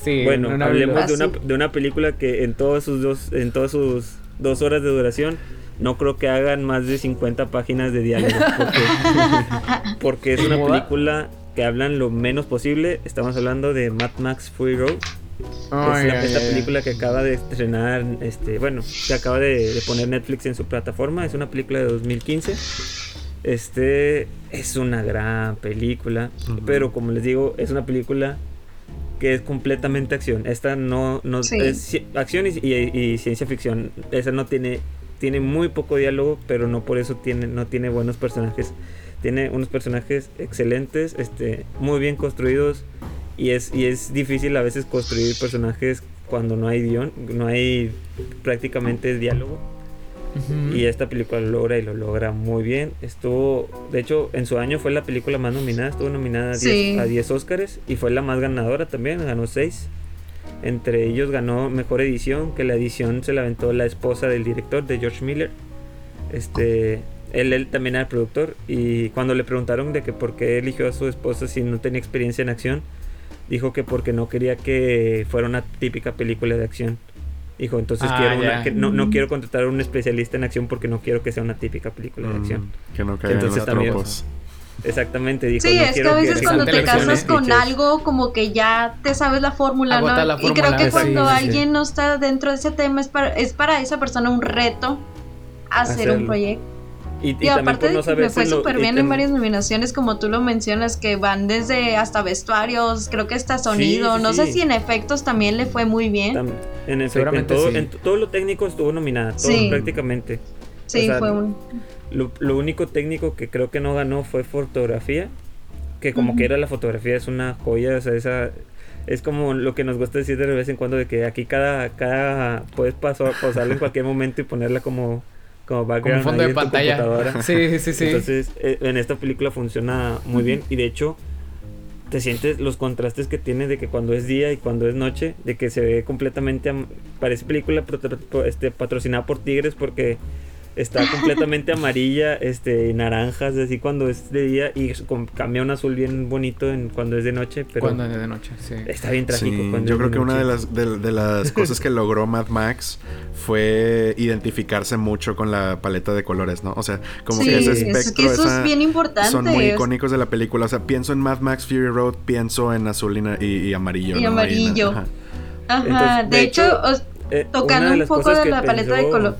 Sí, bueno, una hablemos de una, de una película que en todas sus dos, en todas sus dos horas de duración, no creo que hagan más de 50 páginas de diálogo. Porque, porque es una película que hablan lo menos posible. Estamos hablando de Mad Max Fury Road. Ay, es la- esta película que acaba de estrenar, este, bueno, que acaba de, de poner Netflix en su plataforma. Es una película de 2015. Este es una gran película, pero como les digo, es una película que es completamente acción. Esta no, no Sí. es ci- acción y, y- y ciencia ficción. Esa no tiene, tiene muy poco diálogo, pero no por eso tiene, no tiene buenos personajes. Tiene unos personajes excelentes, este, muy bien construidos y es, y es difícil a veces construir personajes cuando no hay guion, no hay prácticamente diálogo. Y esta película lo logra y lo logra muy bien. Estuvo, de hecho, en su año fue la película más nominada, estuvo nominada a 10, Sí. a 10 Oscars y fue la más ganadora también, ganó 6. Entre ellos ganó mejor edición, que la edición se la aventó la esposa del director, de George Miller. Este, él, él también era productor y cuando le preguntaron de que por qué eligió a su esposa si no tenía experiencia en acción, dijo que porque no quería que fuera una típica película de acción. Dijo, entonces Ah, quiero una- que no, no quiero contratar a un especialista en acción porque no quiero que sea una típica película de acción. Mm, que no caigan Entonces los también- tropos. Exactamente, dijo. Sí, no es que quiero a veces que cuando te casas con algo, como que ya te sabes la fórmula, Agota ¿no? la y creo que sí, cuando sí, sí. alguien no está dentro de ese tema, es para, es para esa persona un reto hacer un proyecto. Y, y Y, también aparte no que me fue súper bien en varias nominaciones, como tú lo mencionas, que van desde hasta vestuarios, creo que hasta sonido, sí, no sé sí. si en efectos también le fue muy bien. tam- en, efecto, en Seguramente todo, sí. en todo lo técnico estuvo nominada, todo Sí. prácticamente. Sí, o sea, fue un... Lo, lo único técnico que creo que no ganó fue fotografía, que como Ujú. que era la fotografía es una joya, o sea, esa es como lo que nos gusta decir de vez en cuando de que aquí cada cada puedes pasar pausarla en cualquier momento y ponerla como como Como background fondo ahí de pantalla. computadora. Sí, sí, sí. Entonces, eh, en esta película funciona muy bien y de hecho te sientes los contrastes que tiene de que cuando es día y cuando es noche, de que se ve completamente, am- parece película este, patrocinada por Tigres porque está completamente amarilla, este, naranjas, así cuando es de día y es con- cambia un azul bien bonito en, cuando es de noche, pero Cuando es de noche, sí. está bien trágico. Sí, cuando yo es creo de que una de las, de, de las cosas que logró Mad Max fue identificarse mucho con la paleta de colores, ¿no? O sea, como Sí, que ese es que espectro, eso es esa- bien importante. son muy es- icónicos de la película. O sea, pienso en Mad Max Fury Road, pienso en azul y, y- y amarillo. Y ¿no? amarillo. ajá. Ajá, Entonces, de, de hecho, Eh, tocando un poco de la paleta de color.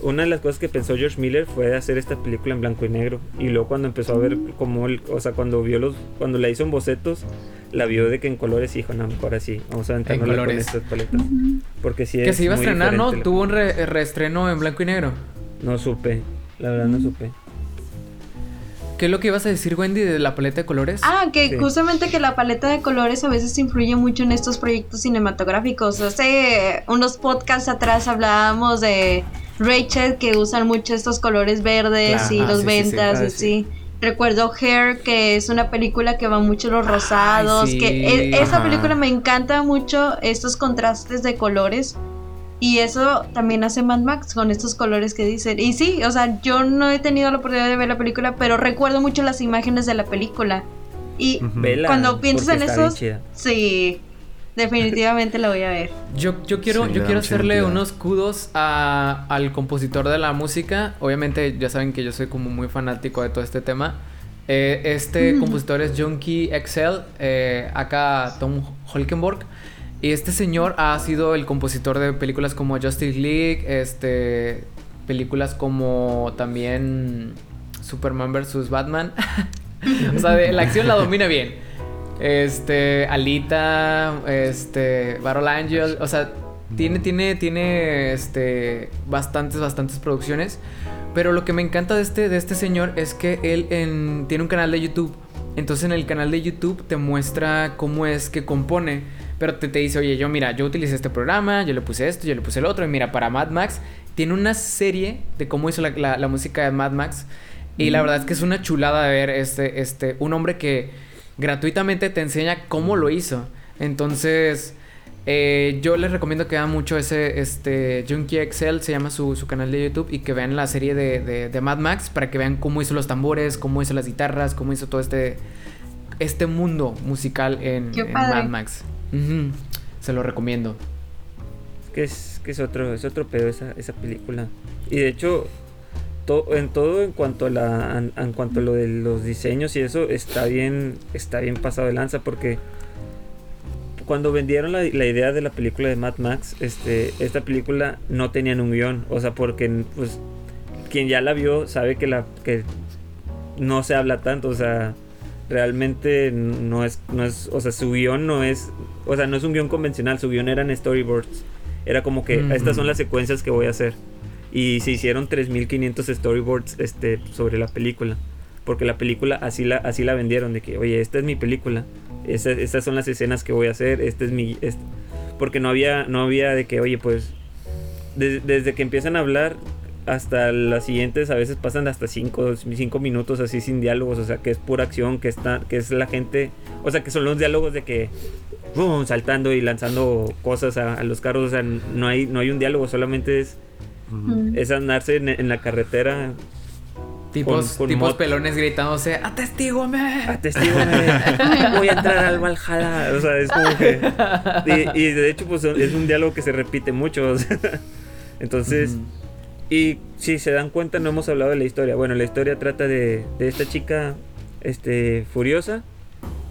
Una de las cosas que pensó George Miller fue hacer esta película en blanco y negro. Y luego cuando empezó a ver Mm. cómo, el- o sea, cuando vio los, cuando la hizo en bocetos, la vio de que en colores y dijo, no, mejor así, vamos a aventárnosla con colores. estas paletas. Porque sí Que es se iba a estrenar, ¿no? Tuvo un re- reestreno en blanco y negro. No supe, la verdad Mm. no supe. ¿Qué es lo que ibas a decir, Wendy, de la paleta de colores? Ah, que Sí. justamente que la paleta de colores a veces influye mucho en estos proyectos cinematográficos. Hace unos podcasts atrás hablábamos de Rachel que usan mucho estos colores verdes Claro. y Ah, los sí, sí, sí. ventas Ah, y sí. sí. Recuerdo Hair, que es una película que va mucho los rosados, sí. que e- esa película me encanta mucho estos contrastes de colores. Y eso también hace Mad Max con estos colores que dicen. Y sí, o sea, yo no he tenido la oportunidad de ver la película, pero recuerdo mucho las imágenes de la película. Y. Vela, cuando piensas en esos, sí, definitivamente la voy a ver. Yo, yo quiero, Sí, yo hacerle unos kudos a- al compositor de la música. Obviamente, ya saben que yo soy como muy fanático de todo este tema. Eh, este Mm. compositor es Junkie XL, eh, acá Tom Holkenborg. Y este señor ha sido el compositor de películas como Justice League, este, películas como también Superman vs. Batman. o sea, de- la acción la domina bien. Este, Alita, este, Battle Angel, o sea, tiene, tiene, tiene, este, bastantes, bastantes producciones. Pero lo que me encanta de este, de este señor es que él en- tiene un canal de YouTube. Entonces en el canal de YouTube te muestra cómo es que compone. Pero te, te dice, oye, yo mira, yo utilicé este programa, yo le puse esto, yo le puse el otro. Y mira, para Mad Max, tiene una serie de cómo hizo la, la- la música de Mad Max. Y la verdad es que es una chulada de ver este, este, un hombre que gratuitamente te enseña cómo lo hizo. Entonces, eh, yo les recomiendo que vean mucho ese, este, Junkie Excel, se llama su, su canal de YouTube, y que vean la serie de, de- de Mad Max para que vean cómo hizo los tambores, cómo hizo las guitarras, cómo hizo todo este, este mundo musical en. Mad Max. Se lo recomiendo. Es que es, que es otro, es otro pedo esa, esa película. Y de hecho, to- en todo en cuanto a la, en, en cuanto a lo de los diseños y eso, está bien, está bien pasado de lanza porque cuando vendieron la, la idea de la película de Mad Max, este, esta película no tenían un guion. O sea, porque pues quien ya la vio sabe que la que no se habla tanto. O sea, realmente no es, no es, o sea, su guion no es, o sea, no es un guion convencional, su guion eran storyboards. Era como que estas son las secuencias que voy a hacer. Y se hicieron 3500 storyboards este, sobre la película. Porque la película así la, así la vendieron, de que, oye, esta es mi película. Esta- estas son las escenas que voy a hacer. Este es mi. este-". Porque no había, no había de que, oye, pues. des- desde que empiezan a hablar hasta las siguientes, a veces pasan hasta 5 cinco minutos así sin diálogos. O sea, que es pura acción, que, está, que es la gente. O sea, que son los diálogos de que. ¡bum! saltando y lanzando cosas a, a los carros. O sea, no hay, no hay un diálogo, solamente es, Mm. es andarse en, en la carretera Tipos, con tipos pelones gritándose, ¡atestígame! atestígame, voy a entrar al Valhalla. O sea, es como que. Y, y de hecho, pues es un diálogo que se repite mucho. o sea. Entonces, y si se dan cuenta, no hemos hablado de la historia. Bueno, la historia trata de, de esta chica este, furiosa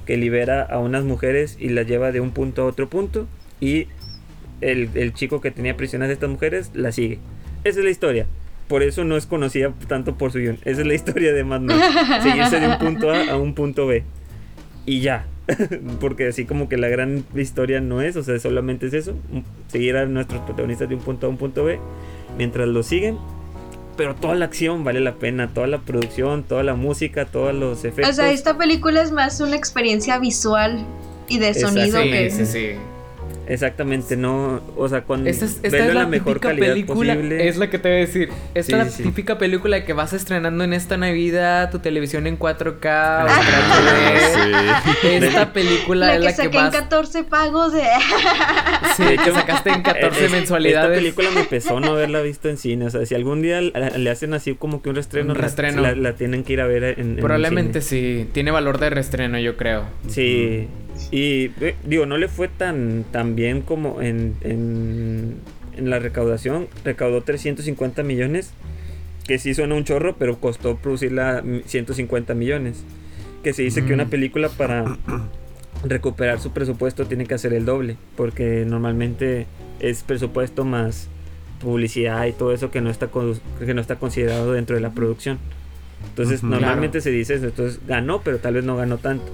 que libera a unas mujeres y las lleva de un punto a otro punto. Y el, el chico que tenía prisioneras a estas mujeres la sigue. Esa es la historia. Por eso no es conocida tanto por su guion. Esa es la historia de Mad Max. Seguirse de un punto A a un punto B. Y ya. Porque así como que la gran historia no es, o sea, solamente es eso. Seguir a nuestros protagonistas de un punto A a un punto B. Mientras lo siguen. Pero toda la acción vale la pena. Toda la producción, toda la música, todos los efectos. O sea, esta película es más una experiencia visual y de Exacto. sonido Sí, que... sí, sí. Exactamente, no, o sea, cuando Esta es, esta verlo es en la, la mejor típica calidad película. posible. Es la que te voy a decir. Esta Sí, es la sí, sí. típica película que vas estrenando en esta Navidad, tu televisión en 4K. Ah, HD. Esta película La es que la que saqué en vas. 14 pagos de... Sí, que sacaste en 14 Eh, es- mensualidades. Esta película me pesó no haberla visto en cine. O sea, si algún día la- le hacen así como que un restreno, Un la- reestreno. La, la tienen que ir a ver en, en Probablemente cine. sí. Tiene valor de reestreno, yo creo. Sí. Y eh, digo, no le fue tan, tan bien como en, en, en la recaudación. Recaudó 350 millones. Que sí suena un chorro, pero costó producirla mm, 150 millones. Que se dice que una Mm. película para recuperar su presupuesto tiene que hacer el doble. Porque normalmente es presupuesto más publicidad y todo eso que no está, con- que no está considerado dentro de la producción. Entonces, normalmente se dice eso. Entonces, ganó, pero tal vez no ganó tanto.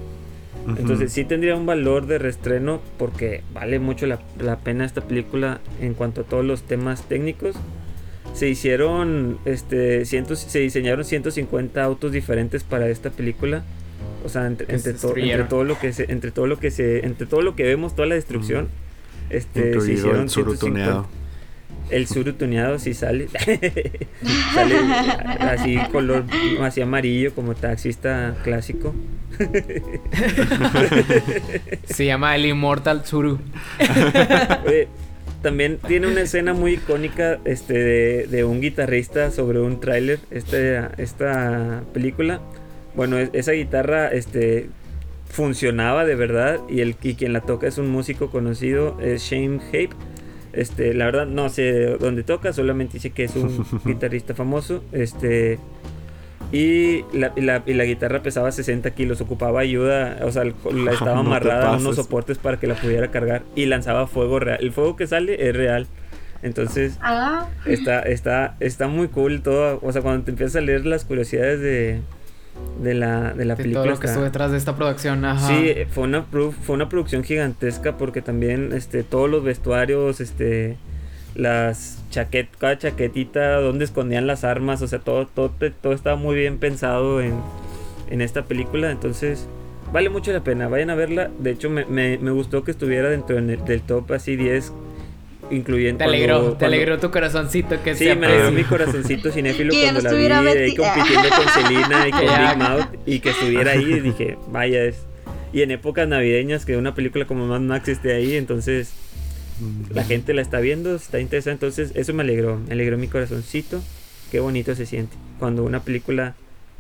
Entonces sí tendría un valor de reestreno porque vale mucho la, la pena esta película en cuanto a todos los temas técnicos. Se hicieron, este, cientos, se diseñaron 150 autos diferentes para esta película. O sea, entre, entre, to- entre todo lo que se, entre todo lo que se, entre todo lo que vemos, toda la destrucción, este, se hicieron el surutuneado. 150. El surutuneado sí sale. sale así color así amarillo como taxista clásico. Se llama El Immortal Tsuru. Oye, también tiene una escena muy icónica este, de, de un guitarrista sobre un tráiler, este, esta película. Bueno, es- esa guitarra este, funcionaba de verdad y, el, y quien la toca es un músico conocido, es Shane Hape. Este, la verdad no sé dónde toca, solamente dice que es un guitarrista famoso. Este, y la, y la- y la guitarra pesaba 60 kilos, ocupaba ayuda, o sea, la estaba No amarrada a unos soportes para que la pudiera cargar y lanzaba fuego real. El fuego que sale es real. Entonces, Ah, está, está, está muy cool todo. O sea, cuando te empiezas a leer las curiosidades de, de la, de la De película. todo lo que estuvo detrás de esta producción. Ajá. Sí, fue una, fue una producción gigantesca porque también este, todos los vestuarios, este, las chaquet, cada chaquetita, donde escondían las armas, o sea, todo, todo, todo estaba muy bien pensado en, en esta película, entonces vale mucho la pena, vayan a verla, de hecho me, me, me gustó que estuviera dentro en el- del top así 10, incluyendo... Te alegró, cuando- te cuando- alegró tu corazoncito que Sí, se me alegró aprecia. mi corazoncito cinéfilo cuando la vi ahí compitiendo con Selena y con. Big Mouth y que estuviera ahí y dije, vaya es. Y en épocas navideñas que una película como Mad Max esté ahí, entonces la gente la está viendo, está interesante, entonces eso me alegró, me alegró mi corazoncito. Qué bonito se siente cuando una película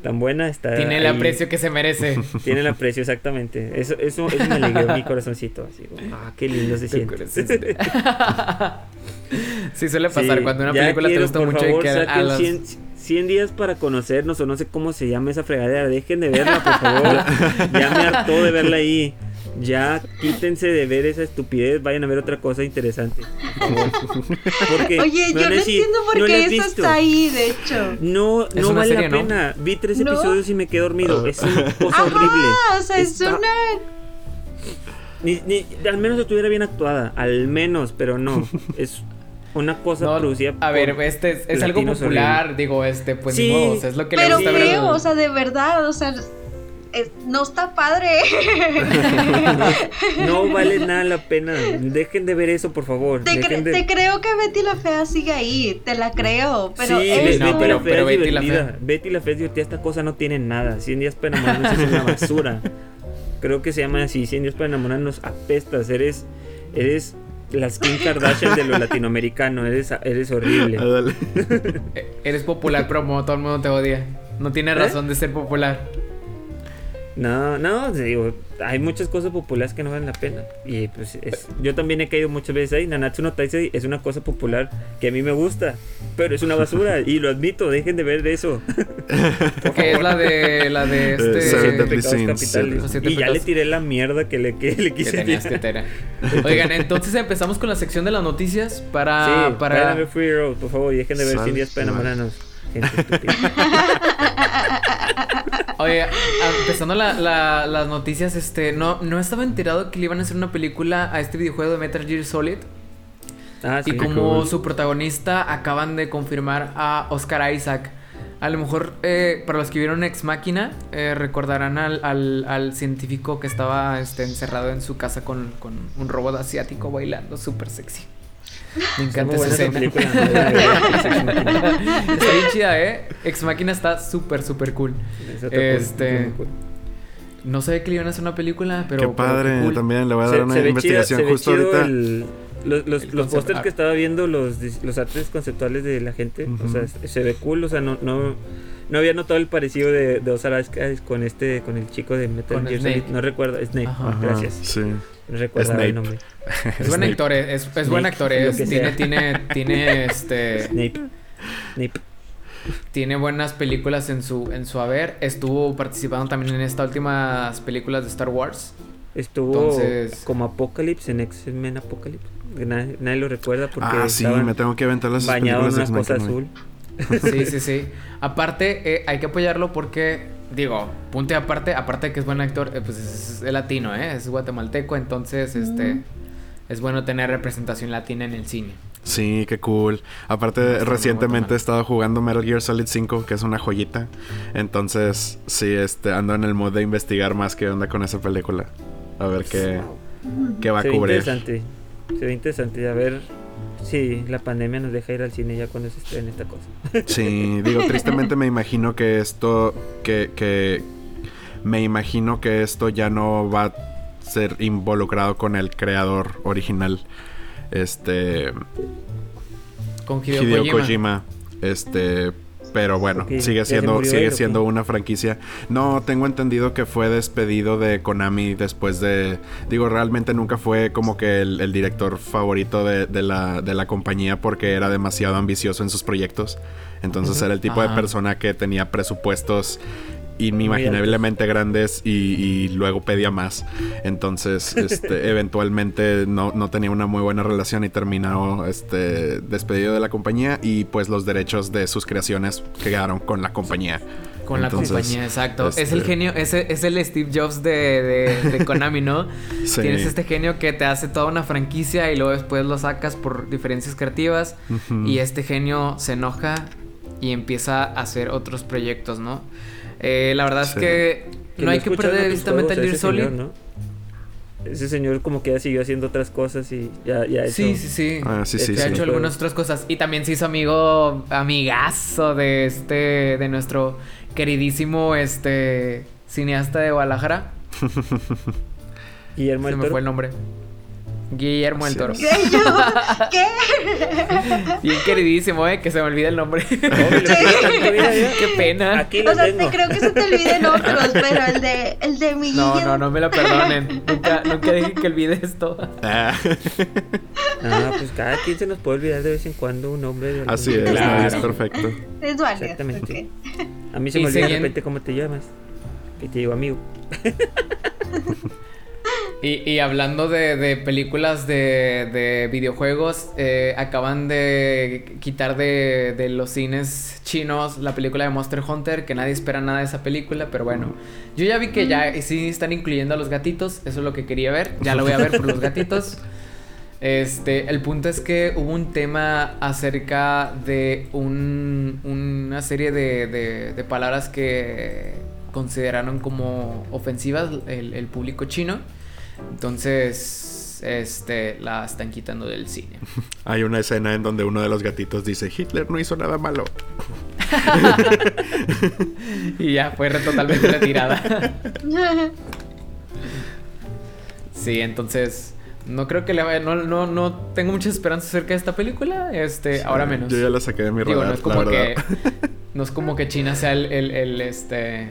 tan buena está Tiene el ahí. aprecio que se merece. Tiene el aprecio exactamente. Eso eso, eso me alegró mi corazoncito, así. como, Ah, qué lindo se siente. sí, suele pasar Sí, cuando una película te gusta mucho favor, y que a los- 100, 100 días para conocernos o no sé cómo se llama esa fregadera. Dejen de verla, por favor. ya me hartó de verla ahí. Ya quítense de ver esa estupidez, vayan a ver otra cosa interesante. Porque oye, yo no entiendo por "¿No qué eso visto?". está ahí, de hecho. No, no vale serie, la ¿no? pena. Vi tres ¿No? episodios y me quedé dormido. Es una cosa horrible. Ajá, o sea, es Está- una... Ni, ni- al menos estuviera bien actuada, al menos, pero no. Es una cosa No, producida a ver, este es, es algo popular, digo, este, pues Sí, ni modo, o sea, es lo que le Pero gusta ver. feo, o sea, de verdad, o sea, es- no está padre. No vale nada la pena. Dejen de ver eso, por favor. Te, cre- Dejen de... te creo que Betty la Fea sigue ahí, te la creo, pero sí, es Betty, no, la pero- Fea pero es Betty la. Fea. Betty la Fea es divertida. Esta cosa no tiene nada. 100 días para enamorarnos es una basura. Creo que se llama así. 100 días para enamorarnos apestas. Eres, eres la Kim Kardashian de lo latinoamericano. Eres, eres horrible. Ah, dale. Eh, Eres popular, pero como todo el mundo te odia. No tiene ¿Eh? razón de ser popular. No, no, te digo, hay muchas cosas populares que no valen la pena. Y pues es- yo también he caído muchas veces ahí. Nanatsu no Taizai es una cosa popular que a mí me gusta, pero es una basura y lo admito, dejen de ver de eso. Que es la de la de este Seven pecados Sins, capitales. Siete Y ya le tiré la mierda que le, que le que quise tenías que tirar. Oigan, entonces empezamos con la sección de las noticias para sí, para ver Free Road, por favor, y dejen de ver 100 días para enamorarnos. Gente estúpida. Oye, empezando la- la- las noticias, este, no, no estaba enterado que le iban a hacer una película a este videojuego de Metal Gear Solid. Ah, sí. y como cool. su protagonista acaban de confirmar a Oscar Isaac. A lo mejor, eh, para los que vieron Ex Máquina, eh, recordarán al, al, al científico que estaba este, encerrado en su casa con, con un robot asiático bailando súper sexy. Me encanta esa escena. película. está bien chida, ¿eh? Ex Máquina está súper, súper cool. Este, cool. No sabía que le iban a hacer una película, pero. qué pero padre, cool. también le voy a Se- dar una se ve investigación chido- se justo ahorita. el- los los, los pósters que estaba viendo, los, los artes conceptuales de la gente, o sea, se- se ve cool, o sea, no, no, no había notado el parecido de, de Oscar con este, con el chico de Metal Gear Snake. Solid. No recuerdo, Snape, Ajá. Ajá, gracias. Sí. No recuerdo Snape. el nombre. Es buen actor, es, es buen actor, es, tiene, tiene, tiene, este, Snape. Snape. tiene buenas películas en su, en su haber. Estuvo participando también en estas últimas películas de Star Wars. Estuvo Entonces- como Apocalypse en X-Men Apocalypse. Nadie, nadie lo recuerda porque Ah, sí, me tengo que aventar las bañado en películas de X-Men, azul. Sí, sí, sí. Aparte, eh, hay que apoyarlo porque, digo, punto y aparte, aparte de que es buen actor, eh, pues es, es latino, ¿eh? Es guatemalteco, entonces, este, es bueno tener representación latina en el cine. Sí, qué cool. Aparte, recientemente he estado jugando Metal Gear Solid 5, que es una joyita. Entonces, sí, este, ando en el mood de investigar más qué onda con esa película. A ver qué, qué va a Se ve cubrir. interesante. Se ve interesante. A ver si la pandemia nos deja ir al cine ya cuando se estrene esta cosa. Sí, digo, tristemente me imagino que esto, que, que, me imagino que esto ya no va a ser involucrado con el creador original. Este, Con Hideo, Hideo Kojima. Kojima. Este, pero bueno, sigue siendo, murió sigue él, ¿o siendo qué? una franquicia. No, tengo entendido que fue despedido de Konami después de. Digo, realmente nunca fue como que el, el director favorito de, de la, de la compañía porque era demasiado ambicioso en sus proyectos. Entonces era el tipo Ajá. de persona que tenía presupuestos inimaginablemente grandes y, y luego pedía más. Entonces, este, eventualmente no, no tenía una muy buena relación y terminó este, despedido de la compañía y pues los derechos de sus creaciones quedaron con la compañía. Con la compañía, exacto. Es el este- genio, es el, es el Steve Jobs de, de, de Konami, ¿no? Sí. Tienes este genio que te hace toda una franquicia y luego después lo sacas por diferencias creativas. Y este genio se enoja y empieza a hacer otros proyectos, ¿no? Eh, la verdad Sí. es que no hay que perder de vista Metal Gear Solid. Señor, ¿no? Ese señor como que ya siguió haciendo otras cosas y ya, ya Sí, eso- sí, sí. Ah, sí, sí, ha sí. hecho algunas otras cosas. Y también se hizo amigo, amigazo de este, de nuestro queridísimo este cineasta de Guadalajara. Guillermo Se del me fue el nombre. Guillermo del Sí. Toro. ¿Qué? Bien queridísimo, eh, que se me olvida el nombre. Qué pena. Aquí O sea, tengo. te creo que se te olviden otros, pero el de, el de mi No, no, no me lo perdonen. Nunca, nunca dije que olvide esto. Ah, Ah, pues cada quien se nos puede olvidar de vez en cuando un nombre. de así es, Claro. es perfecto. Es válido. Exactamente. A mí se Y me olvida de repente cómo te llamas. Y te digo amigo. Y, y hablando de, de películas de, de videojuegos, eh, acaban de quitar de, de los cines chinos la película de Monster Hunter, que nadie espera nada de esa película, pero bueno, yo ya vi que ya sí están incluyendo a los gatitos, eso es lo que quería ver, ya lo voy a ver por los gatitos. Este, el punto es que hubo un tema acerca de un- una serie de, palabras que consideraron como ofensivas el, el público chino. Entonces, este, la están quitando del cine. Hay una escena en donde uno de los gatitos dice, Hitler no hizo nada malo. y ya fue totalmente retirada. Sí, entonces no creo que le vaya, no, no, no tengo muchas esperanzas acerca de esta película, este, ahora menos. Yo ya la saqué de mi Digo, radar, no es la como que no es como que China sea el, el, el, este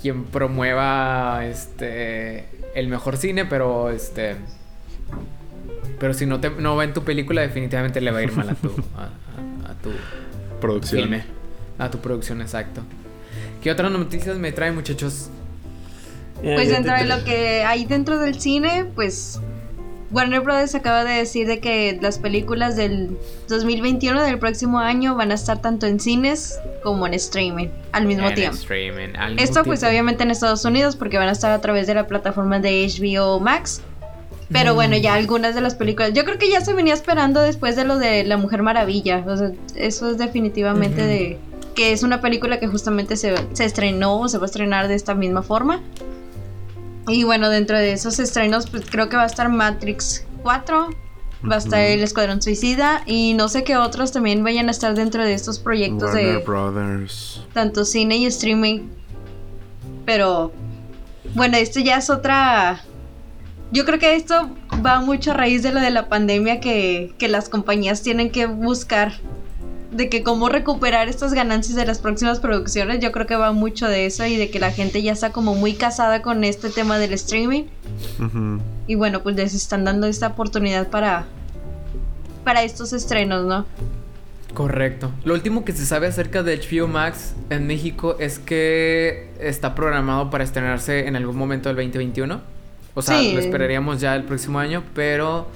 quien promueva este el mejor cine, pero este pero si no te no va en tu película definitivamente le va a ir mal a tu a, a- a tu Producción. filme, a tu producción exacto. ¿Qué otras noticias me traen, muchachos? Pues dentro de lo que hay dentro del cine, pues Warner Brothers acaba de decir de que las películas del 2021 del próximo año van a estar tanto en cines como en streaming al mismo En tiempo. streaming, al mismo Esto pues obviamente en Estados Unidos porque van a estar a través de la plataforma de HBO Max. Pero Mm. bueno, ya algunas de las películas, yo creo que ya se venía esperando después de lo de La Mujer Maravilla. O sea, eso es definitivamente de, que es una película que justamente se, se estrenó o se va a estrenar de esta misma forma. Y bueno, dentro de esos estrenos, pues creo que va a estar Matrix 4, va a estar El Escuadrón Suicida y no sé qué otros también vayan a estar dentro de estos proyectos Warner de Brothers. tanto cine y streaming. Pero bueno, esto ya es otra... Yo creo que esto va mucho a raíz de lo de la pandemia que, que las compañías tienen que buscar de que cómo recuperar estas ganancias de las próximas producciones. Yo creo que va mucho de eso y de que la gente ya está como muy casada con este tema del streaming. Y bueno, pues les están dando esta oportunidad para, para estos estrenos, ¿no? Correcto. Lo último que se sabe acerca de HBO Max en México es que está programado para estrenarse en algún momento del 2021. O sea, Sí. lo esperaríamos ya el próximo año, pero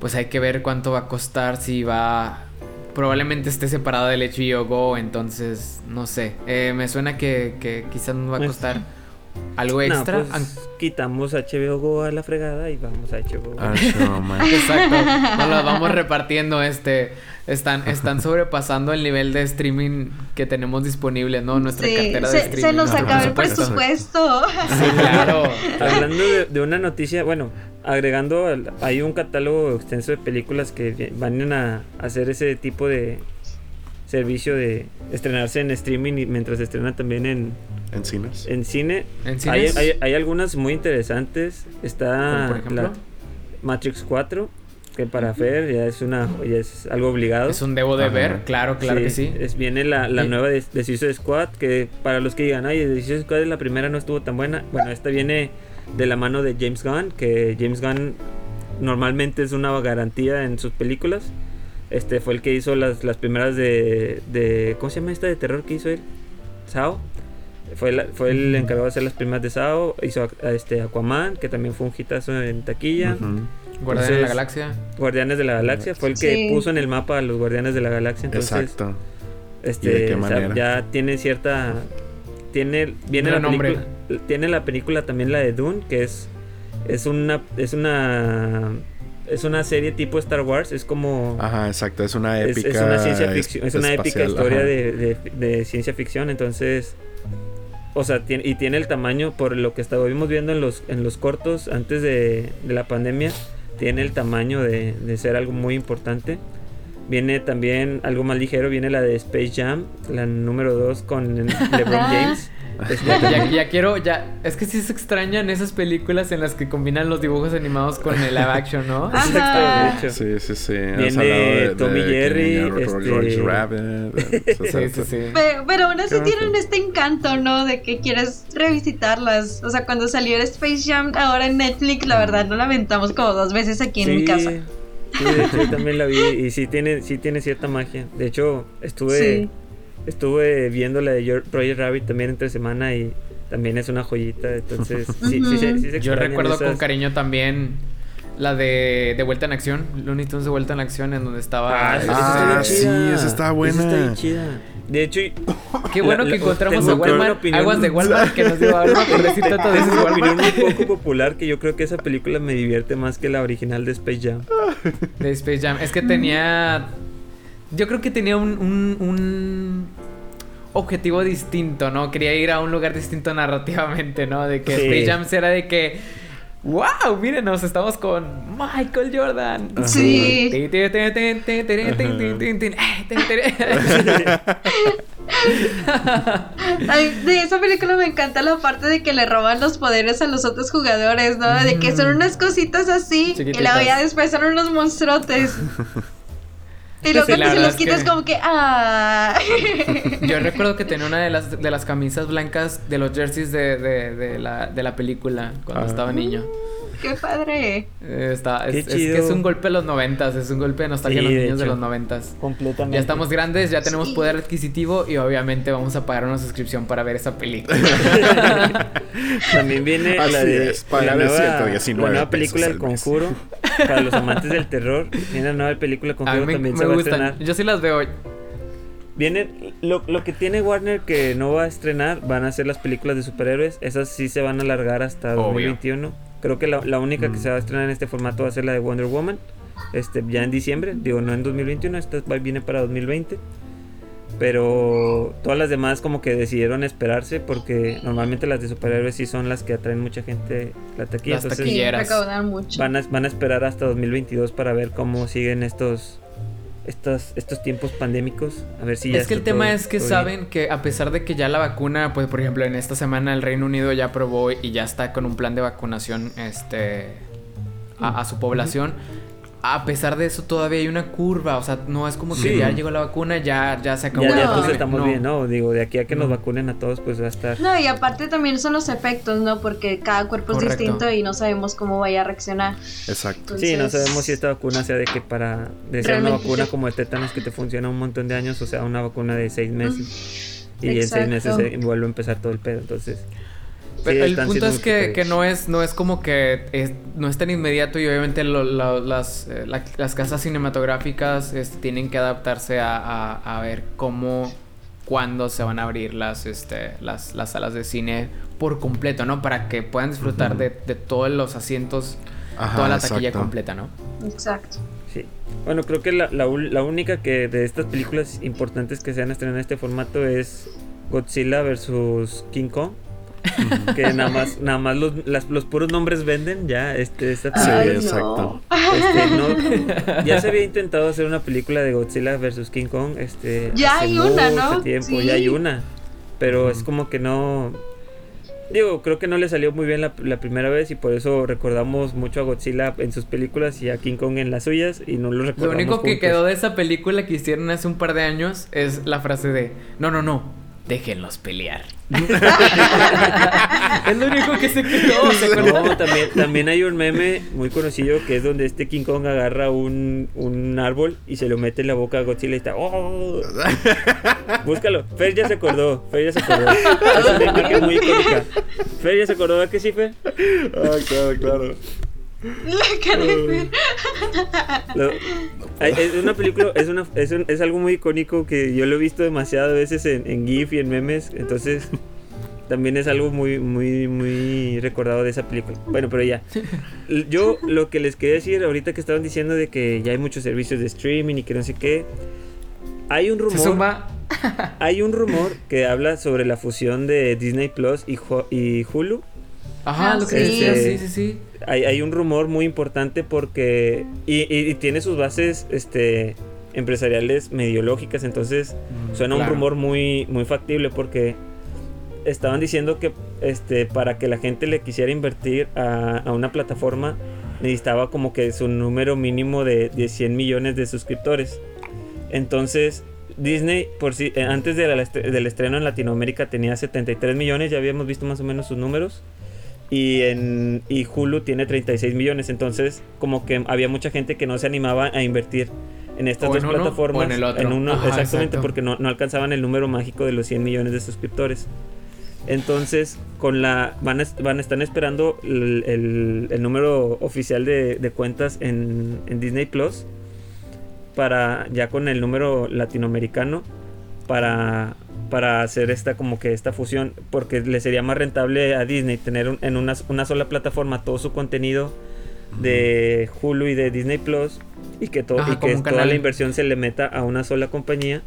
pues hay que ver cuánto va a costar, si va... Probablemente esté separado del HBO Go, entonces no sé. Eh, me suena que, que quizás nos va a Pues, costar algo No, extra. pues, aunque- quitamos HBO Go a la fregada y vamos a HBO Go. Ah, Showman. Exacto. Nos las vamos repartiendo, este. Están, están sobrepasando el nivel de streaming que tenemos disponible, ¿no? Nuestra Sí, cartera de se, streaming. se nos no, acaba el presupuesto. Sí, claro. Hablando de, de una noticia, bueno, agregando, al- hay un catálogo extenso de películas que van a hacer ese tipo de servicio de estrenarse en streaming y mientras se estrena también en, En cines. en cine. ¿En Hay, cines? hay, hay algunas muy interesantes. Está ¿Como por ejemplo? la Matrix 4, que para Fer ya es una ya es algo obligado. Es un debo de Ajá. ver, claro, claro que sí. Es, viene la, la nueva de, de Suicide Squad, que para los que digan, ay, de Suicide Squad la primera no estuvo tan buena. Bueno, esta viene de la mano de James Gunn, que James Gunn normalmente es una garantía en sus películas. Este fue el que hizo las, las primeras de, de. ¿Cómo se llama esta de terror que hizo él? Sao. Fue, la- fue el encargado de hacer las primeras de Sao. Hizo a- a este Aquaman, que también fue un hitazo en taquilla. Guardián de la Galaxia. Guardianes de la Galaxia fue el que Sí. puso en el mapa a los Guardianes de la Galaxia. Entonces, Exacto. este, ¿Y de qué o sea, manera? ya tiene cierta. Tiene. Viene la nombre. Tiene la película también la de Dune, que es. Es una. Es una. Es una serie tipo Star Wars. Es como. Ajá, exacto. Es una es, épica. es una ciencia es- ficción. Es una épica historia de- de ciencia ficción. Entonces. O sea, tiene, y tiene el tamaño, por lo que estábamos viendo en los, en los cortos antes de, de la pandemia, tiene el tamaño de, de ser algo muy importante. Viene también algo más ligero, viene la de Space Jam, la número 2 con LeBron James. Ya, ya- ya quiero, ya. Es que sí se extrañan esas películas en las que combinan los dibujos animados con el live action, ¿no? Ajá. Exacto, de hecho. Sí, sí, sí. Viene de- de Tom y que Jerry, niño, este- George Rabbit. Sí, sí, sí. Pero, pero aún así tienen este encanto, ¿no? De que quieres revisitarlas. O sea, cuando salió el Space Jam ahora en Netflix, la verdad, no la aventamos como dos veces aquí en mi casa. Sí, de hecho, yo también la vi y sí tiene, sí tiene cierta magia. De hecho, estuve, Sí. Estuve viendo la de Yor- Project Rabbit también entre semana y también es una joyita. Entonces, sí, sí, se- sí se Yo recuerdo con esas- cariño también la de, de Vuelta en Acción, Looney Tunes de Vuelta en Acción, en donde estaba... Ah, este- esa está bien Ah, sí, esa está buena. Esa está bien chida. De hecho, Qué bueno La- que la- encontramos a Walmart, opinión- Aguas de Walmart, que nos dio algo por decir veces tengo una opinión muy poco popular que yo creo que esa película me divierte más que la original de Space Jam. De Space Jam. Es que tenía. Yo creo que tenía un, un, objetivo distinto, ¿no? Quería ir a un lugar distinto narrativamente, ¿no? De que sí. Space era de que. ¡Wow! Mírenos, estamos con Michael Jordan. Sí. Ay, de esa película me encanta la parte de que le roban los poderes a los otros jugadores, ¿no? De que son mm. unas cositas así Chiquititas. y la ya después son unos monstruotes. Y luego Sí, la cuando se los es quitas que- como que ¡ah! Yo recuerdo que tenía una de las, de las camisas blancas de los jerseys de, de, de, la, de la película cuando Ah. estaba niño. ¡Qué padre! Eh, Está, Qué es, es que es un golpe de los noventas, es un golpe de nostalgia Sí, a los de niños de los noventas. Completamente. Ya estamos grandes, ya tenemos Sí. poder adquisitivo y obviamente vamos a pagar una suscripción para ver esa película. También viene Así la de es, la nueva, 119 la nueva película mes. Conjuro para los amantes del terror. Viene la nueva película a Conjuro mí me, también me se va a estrenar. yo sí las veo. Viene lo, lo que tiene Warner que no va a estrenar van a ser las películas de superhéroes. Esas sí se van a alargar hasta Obvio. 2021. Creo que la, la única que Mm. se va a estrenar en este formato va a ser la de Wonder Woman. Este, ya en diciembre, digo, no en 2021, esta viene para 2020. Pero todas las demás como que decidieron esperarse porque normalmente las de superhéroes sí son las que atraen mucha gente la taquilla. Las Entonces Sí, mucho. van a, van a esperar hasta 2022 para ver cómo siguen estos estos, estos tiempos pandémicos. A ver si ya es que el tema todo- es que bien. saben que a pesar de que ya la vacuna, pues por ejemplo en esta semana el Reino Unido ya aprobó y ya está con un plan de vacunación este a, a su población. A pesar de eso todavía hay una curva, o sea, no es como que Sí. ya llegó la vacuna, ya, ya se acabó Ya, la ya No. todos estamos No. bien, ¿no? Digo, de aquí a que nos No. vacunen a todos, pues va a estar. No, y aparte también son los efectos, ¿no? Porque cada cuerpo Correcto. es distinto y no sabemos cómo vaya a reaccionar. Exacto. Sí, no Entonces- sabemos si esta vacuna sea de que para de ser una vacuna como el tétanos que te funciona un montón de años, o sea, una vacuna de seis meses. Y en Exacto. seis meses se vuelve a empezar todo el pedo, entonces. Pero el punto es que, no es no es como que es- no es tan inmediato y obviamente lo- lo- las, eh, la- las casas cinematográficas este, tienen que adaptarse a, a- a ver cómo, cuándo se van a abrir las, este, las, las salas de cine por completo, ¿no? Para que puedan disfrutar de, de todos los asientos, Ajá, toda la taquilla exacto. completa, ¿no? Exacto. Sí. Bueno, creo que la, la, la única que de estas películas importantes que se han estrenado en este formato es Godzilla versus King Kong. que nada más, nada más los, las- los puros nombres venden ya. Este, esta exacto. Este, no, ya se había intentado hacer una película de Godzilla versus King Kong. Este, Ya hace hay una, mucho ¿no? tiempo, Sí. ya hay una. Pero es como que no. Digo, creo que no le salió muy bien la, la primera vez y por eso recordamos mucho a Godzilla en sus películas y a King Kong en las suyas y no lo Lo recordamos. único que juntos. quedó de esa película que hicieron hace un par de años es la frase de no, no, no, déjenlos pelear. es lo único que se quedó. ¿se acuerdan? No, también, también hay un meme muy conocido que es donde este King Kong agarra un, un árbol y se lo mete en la boca a Godzilla y está. ¡Oh! Búscalo. Fer ya se acordó. Fer ya se acordó. Es una imagen muy icónica. Fer ya se acordó, ¿a que sí, Fer? Ah, claro, claro. La cara de Fer. Lo- hay- es una película, es, una, es, un- es algo muy icónico que yo lo he visto demasiadas veces en, en GIF y en memes. Entonces, también es algo muy, muy, muy recordado de esa película. Bueno, pero ya. Yo lo que les quería decir ahorita que estaban diciendo de que ya hay muchos servicios de streaming y que no sé qué. Hay un Se rumor. suma. Hay un rumor que habla sobre la fusión de Disney Plus y, y Hulu. Ajá, Ah, lo que sí. decía, sí, sí, sí. hay, hay un rumor muy importante porque y, y- y tiene sus bases este empresariales medio lógicas entonces suena un rumor muy muy factible porque estaban diciendo que este para que la gente le quisiera invertir a, a una plataforma necesitaba como que su número mínimo de, de 100 millones de suscriptores entonces Disney por si eh, antes de la estre- del estreno en Latinoamérica tenía 73 millones ya habíamos visto más o menos sus números y en y Hulu tiene 36 millones entonces como que había mucha gente que no se animaba a invertir en estas O dos en uno, plataformas o en el otro. uno Ajá, exactamente exacto. porque no, no alcanzaban el número mágico de los 100 millones de suscriptores entonces con la van a, van a están esperando el, el- el número oficial de, de cuentas en, en Disney Plus para ya con el número latinoamericano para para hacer esta como que esta fusión porque le sería más rentable a Disney tener un- en una, una sola plataforma todo su contenido de Hulu y de Disney Plus y que, Ajá, y que toda canal. la inversión se le meta a una sola compañía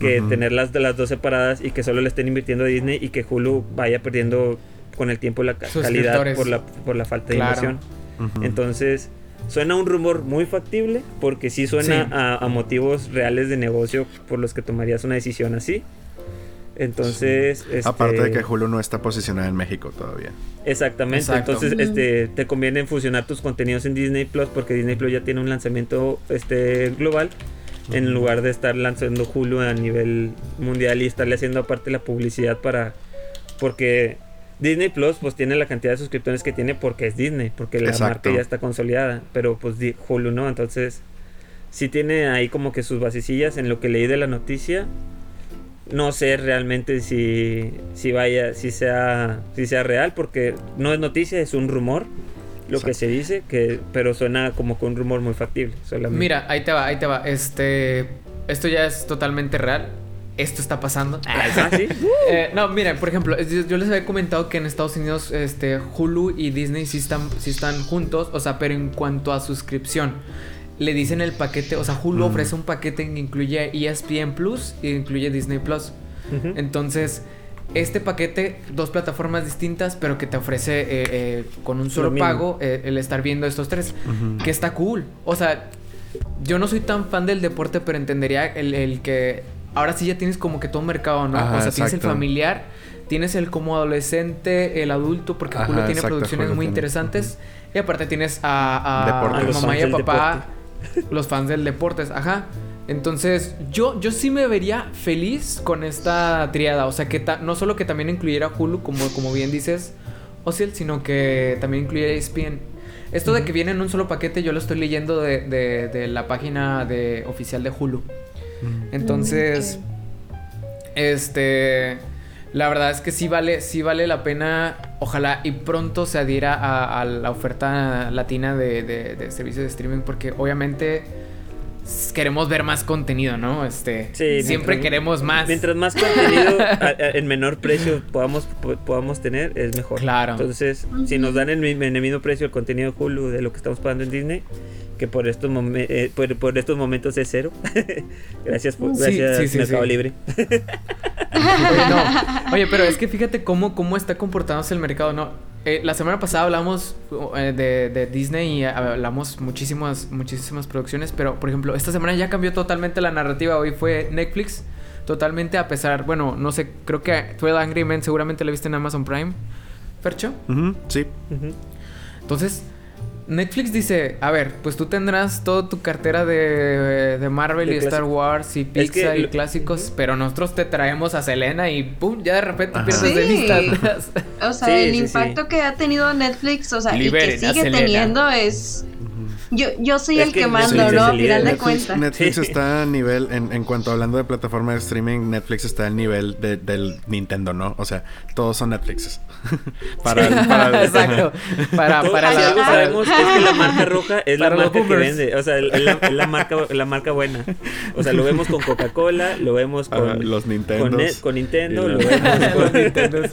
que Ujú. tenerlas de las dos separadas y que solo le estén invirtiendo a Disney y que Hulu vaya perdiendo con el tiempo la ca- calidad por la, por la falta de Claro. inversión. Entonces, suena un rumor muy factible porque sí suena Sí. A, a motivos reales de negocio por los que tomarías una decisión así. Entonces, este, Aparte de que Hulu no está posicionada en México todavía. Exactamente, Exacto. entonces Ujú. este te conviene fusionar tus contenidos en Disney Plus porque Disney Plus ya tiene un lanzamiento este global en lugar de estar lanzando Hulu a nivel mundial y estarle haciendo aparte la publicidad para porque Disney Plus pues tiene la cantidad de suscriptores que tiene porque es Disney, porque la Exacto. marca ya está consolidada, pero pues Hulu no, entonces sí tiene ahí como que sus basecillas en lo que leí de la noticia. No sé realmente si, si vaya, si sea, si sea real, porque no es noticia, es un rumor lo que se dice, que, pero suena como que un rumor muy factible. Solamente. Mira, ahí te va, ahí te va. Este, esto ya es totalmente real. Esto está pasando. Ah, ¿sí? Eh, no, mira, por ejemplo, es- yo les había comentado que en Estados Unidos este, Hulu y Disney sí están, sí están juntos, o sea, pero en cuanto a suscripción. Le dicen el paquete, o sea, Hulu Mm. ofrece un paquete que incluye ESPN Plus y incluye Disney Plus. Entonces, este paquete, dos plataformas distintas, pero que te ofrece eh, eh, con un solo pago eh, el estar viendo estos tres, que está cool. O sea, yo no soy tan fan del deporte, pero entendería el, el que ahora sí ya tienes como que todo un mercado, ¿no? Ajá, o sea, tienes el familiar, tienes el como adolescente, el adulto, porque Hulu tiene exacto, producciones muy interesantes. Y aparte tienes a, mamá y a papá, los fans del deportes, ajá. Entonces, yo, yo sí me vería feliz con esta triada. O sea, que ta- no solo que también incluyera Hulu, como, como bien dices, Ociel, sino que también incluyera ESPN. Esto de que viene en un solo paquete, yo lo estoy leyendo de, de- de la página de, oficial de Hulu. Mm. Entonces, este, la verdad es que sí vale, sí vale la pena. Ojalá y pronto se adhiera a, a la oferta latina de, de, de servicios de streaming, porque obviamente queremos ver más contenido, ¿no? Este, Sí, siempre mientras- queremos más. Mientras más contenido a- a- en menor precio podamos, po- podamos tener, es mejor. Claro. Entonces, si nos dan el, en el mismo precio el contenido de Hulu de lo que estamos pagando en Disney, que por estos, momen- eh, por, por estos momentos es cero. gracias, por, Sí, gracias sí, sí, Mercado sí. Libre. Oye, no. Oye, pero es que fíjate cómo, cómo está comportándose el mercado, ¿no? Eh, la semana pasada hablamos eh, de, de Disney y hablamos muchísimas, muchísimas producciones, pero por ejemplo, esta semana ya cambió totalmente la narrativa. Hoy fue Netflix, totalmente a pesar, bueno, no sé, creo que 12 Angry Men seguramente la viste en Amazon Prime, Fercho. Sí. Entonces, Netflix dice, a ver, pues tú tendrás toda tu cartera de, de Marvel De y Star. Wars y Es que Pixar y lo- clásicos, pero nosotros te traemos a Selena y ¡pum! Ya de repente Ajá. pierdes de vista. O sea, Sí, el sí, sí. impacto que ha tenido Netflix, o sea, Liberen y que sigue teniendo es... Yo, yo soy Es el que mando, ¿no? A final de Netflix, cuentas. Netflix está a nivel, en, en cuanto hablando de plataforma de streaming, Netflix está al nivel de- del Nintendo, ¿no? O sea, todos son Netflixes. para, el- para el- Exacto. Para, para la- algo sabemos es que la marca roja es la marca que vende. O sea, es la, la marca, la marca buena. O sea, lo vemos con Coca-Cola, lo vemos con, Ajá, los con, con Nintendo, lo vemos con Los Nintendos.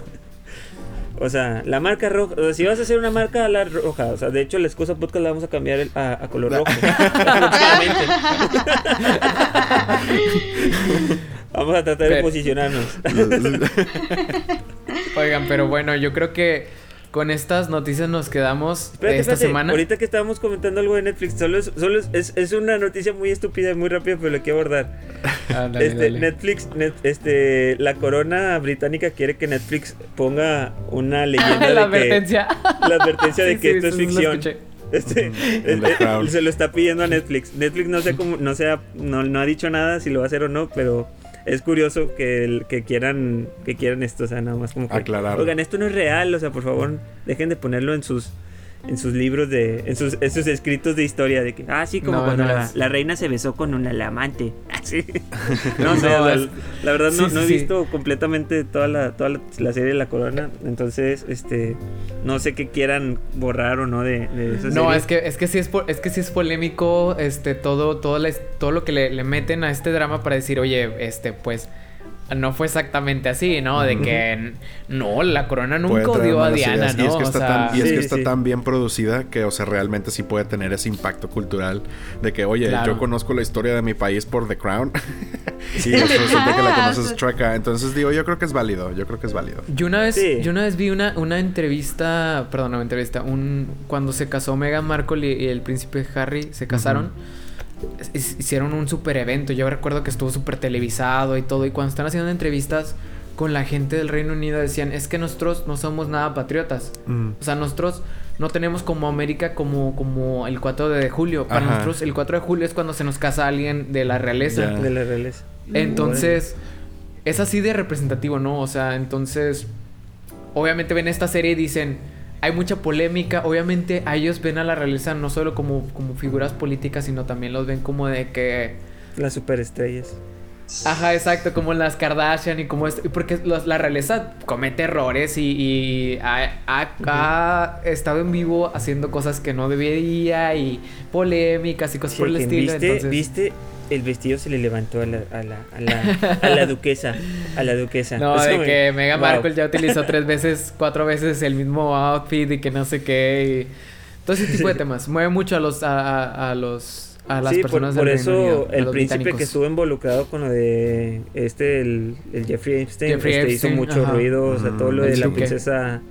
O sea, la marca roja, o sea, si vas a hacer una marca la roja, o sea, de hecho la excusa podcast la vamos a cambiar el- a, a color rojo. Vamos a tratar de posicionarnos. Oigan, pero bueno, yo creo que con estas noticias nos quedamos Espérate, de esta espérate, semana. ahorita que estábamos comentando algo de Netflix, solo es, solo es, es, es una noticia muy estúpida y muy rápida, pero la quiero abordar. Ándale, este, dale. Netflix, net- este, la corona británica quiere que Netflix ponga una leyenda la de que advertencia. la advertencia de Sí, que sí, esto es ficción. Este, Crown. se lo está pidiendo a Netflix. Netflix no sé cómo, no sé, no, no ha dicho nada si lo va a hacer o no, pero es curioso que, el- que quieran, que quieran esto, o sea, nada más como que Aclararlo. Oigan, esto no es real, o sea, por favor, dejen de ponerlo en sus en sus libros de en sus, en sus escritos de historia de que ah sí como No, cuando no la, reina se besó con un amante así no sé No, es- la verdad no, sí, no he sí, visto completamente toda la toda la, la serie de la corona entonces este no sé qué quieran borrar o no de, de esa No, serie. es que, es que sí es es que sí es polémico este todo, todo lo que le, le meten a este drama para decir, oye, este, pues no fue exactamente así, ¿no? De que no, la corona nunca odió a Diana, ideas. ¿no? Y es que O está, sea, tan, y es Sí, que está sí. tan bien producida que, o sea, realmente sí puede tener ese impacto cultural de que, oye, Claro. yo conozco la historia de mi país por The Crown. sí, eso resulta que la conoces Treka. Entonces, digo, yo creo que es válido. Yo creo que es válido. Yo una vez, Sí. yo una vez vi una, una entrevista, perdón, no entrevista, un cuando se casó Meghan Markle y, y el príncipe Harry se casaron, hicieron un super evento. Yo recuerdo que estuvo súper televisado y todo. Y cuando están haciendo entrevistas con la gente del Reino Unido decían, es que nosotros no somos nada patriotas. Mm. O sea, nosotros no tenemos como América como, como el 4 de julio. Para Ajá. nosotros el 4 de julio es cuando se nos casa alguien de la realeza. De la realeza Entonces, es así de representativo, ¿no? O sea, entonces, obviamente ven esta serie y dicen, hay mucha polémica, obviamente a ellos ven a la realeza no solo como, como figuras políticas, sino también los ven como de que... las superestrellas Ajá, exacto, como las Kardashian y como esto. Porque los- la realeza comete errores y, y ha, ha- ha estado en vivo haciendo cosas que no debería y polémicas y cosas por el estilo. ¿viste, entonces... viste el vestido se le levantó a la, a la, a la, a la duquesa a la duquesa No, de que Meghan wow. Markle ya utilizó tres veces, cuatro veces el mismo outfit y que no sé qué. Y todo ese tipo de temas. Mueve mucho a los, a, los, a las sí, por, personas por del Unido, eso el príncipe británicos. que estuvo involucrado con lo de este, el, el Jeffrey Epstein, Jeffrey este, Epstein, hizo mucho ajá. ruido, o sea, todo lo El de la princesa,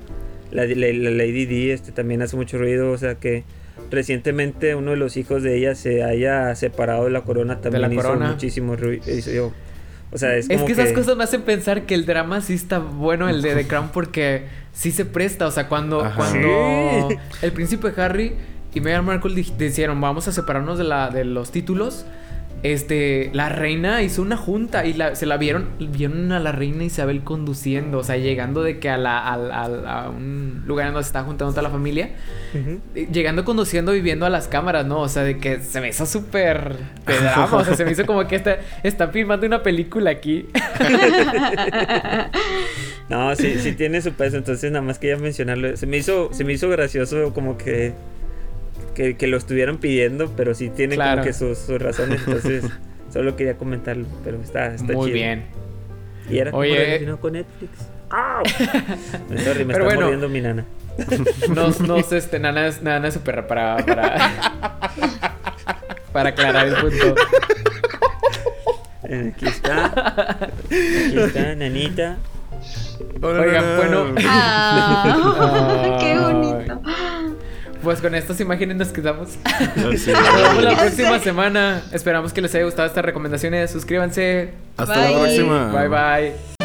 la, la- la Lady Di, este, también hace mucho ruido, o sea, que recientemente uno de los hijos de ella se haya separado de la corona también la hizo corona. muchísimo ruido, o sea, es Es como que esas cosas me hacen pensar que el drama sí está bueno, el de The Crown, porque sí se presta. O sea, cuando, Ajá. cuando Sí. el príncipe Harry y Meghan Markle di- dijeron vamos a separarnos de, la, de los títulos, este, la reina hizo una junta y la, se la vieron, vieron a la reina Isabel conduciendo, o sea, llegando de que a, la, al- a un lugar donde se está juntando toda la familia. Eh, Llegando conduciendo y viendo a las cámaras, ¿no? O sea, de que se me hizo súper de drama. O sea, se me hizo como que está, está filmando una película aquí. No, sí, sí tiene su peso, entonces nada más quería mencionarlo. Se me hizo, se me hizo gracioso como que, que, que lo estuvieran pidiendo, pero sí tiene Claro. como que sus, sus razones, entonces solo quería comentarlo, pero está, está Muy chido. bien. Y era Oye. con Netflix. ¡Au! Sorry, me Pero está bueno. mi nana. Nos, nos, este, nana es, nana es súper para, para, para aclarar el punto. Eh, Aquí está. Aquí está, nanita. Oigan, bueno. Ah, qué bonito. Pues con estas imágenes nos quedamos. Nos vemos la próxima semana. Esperamos que les haya gustado estas recomendaciones. Suscríbanse. Hasta la próxima. Bye bye.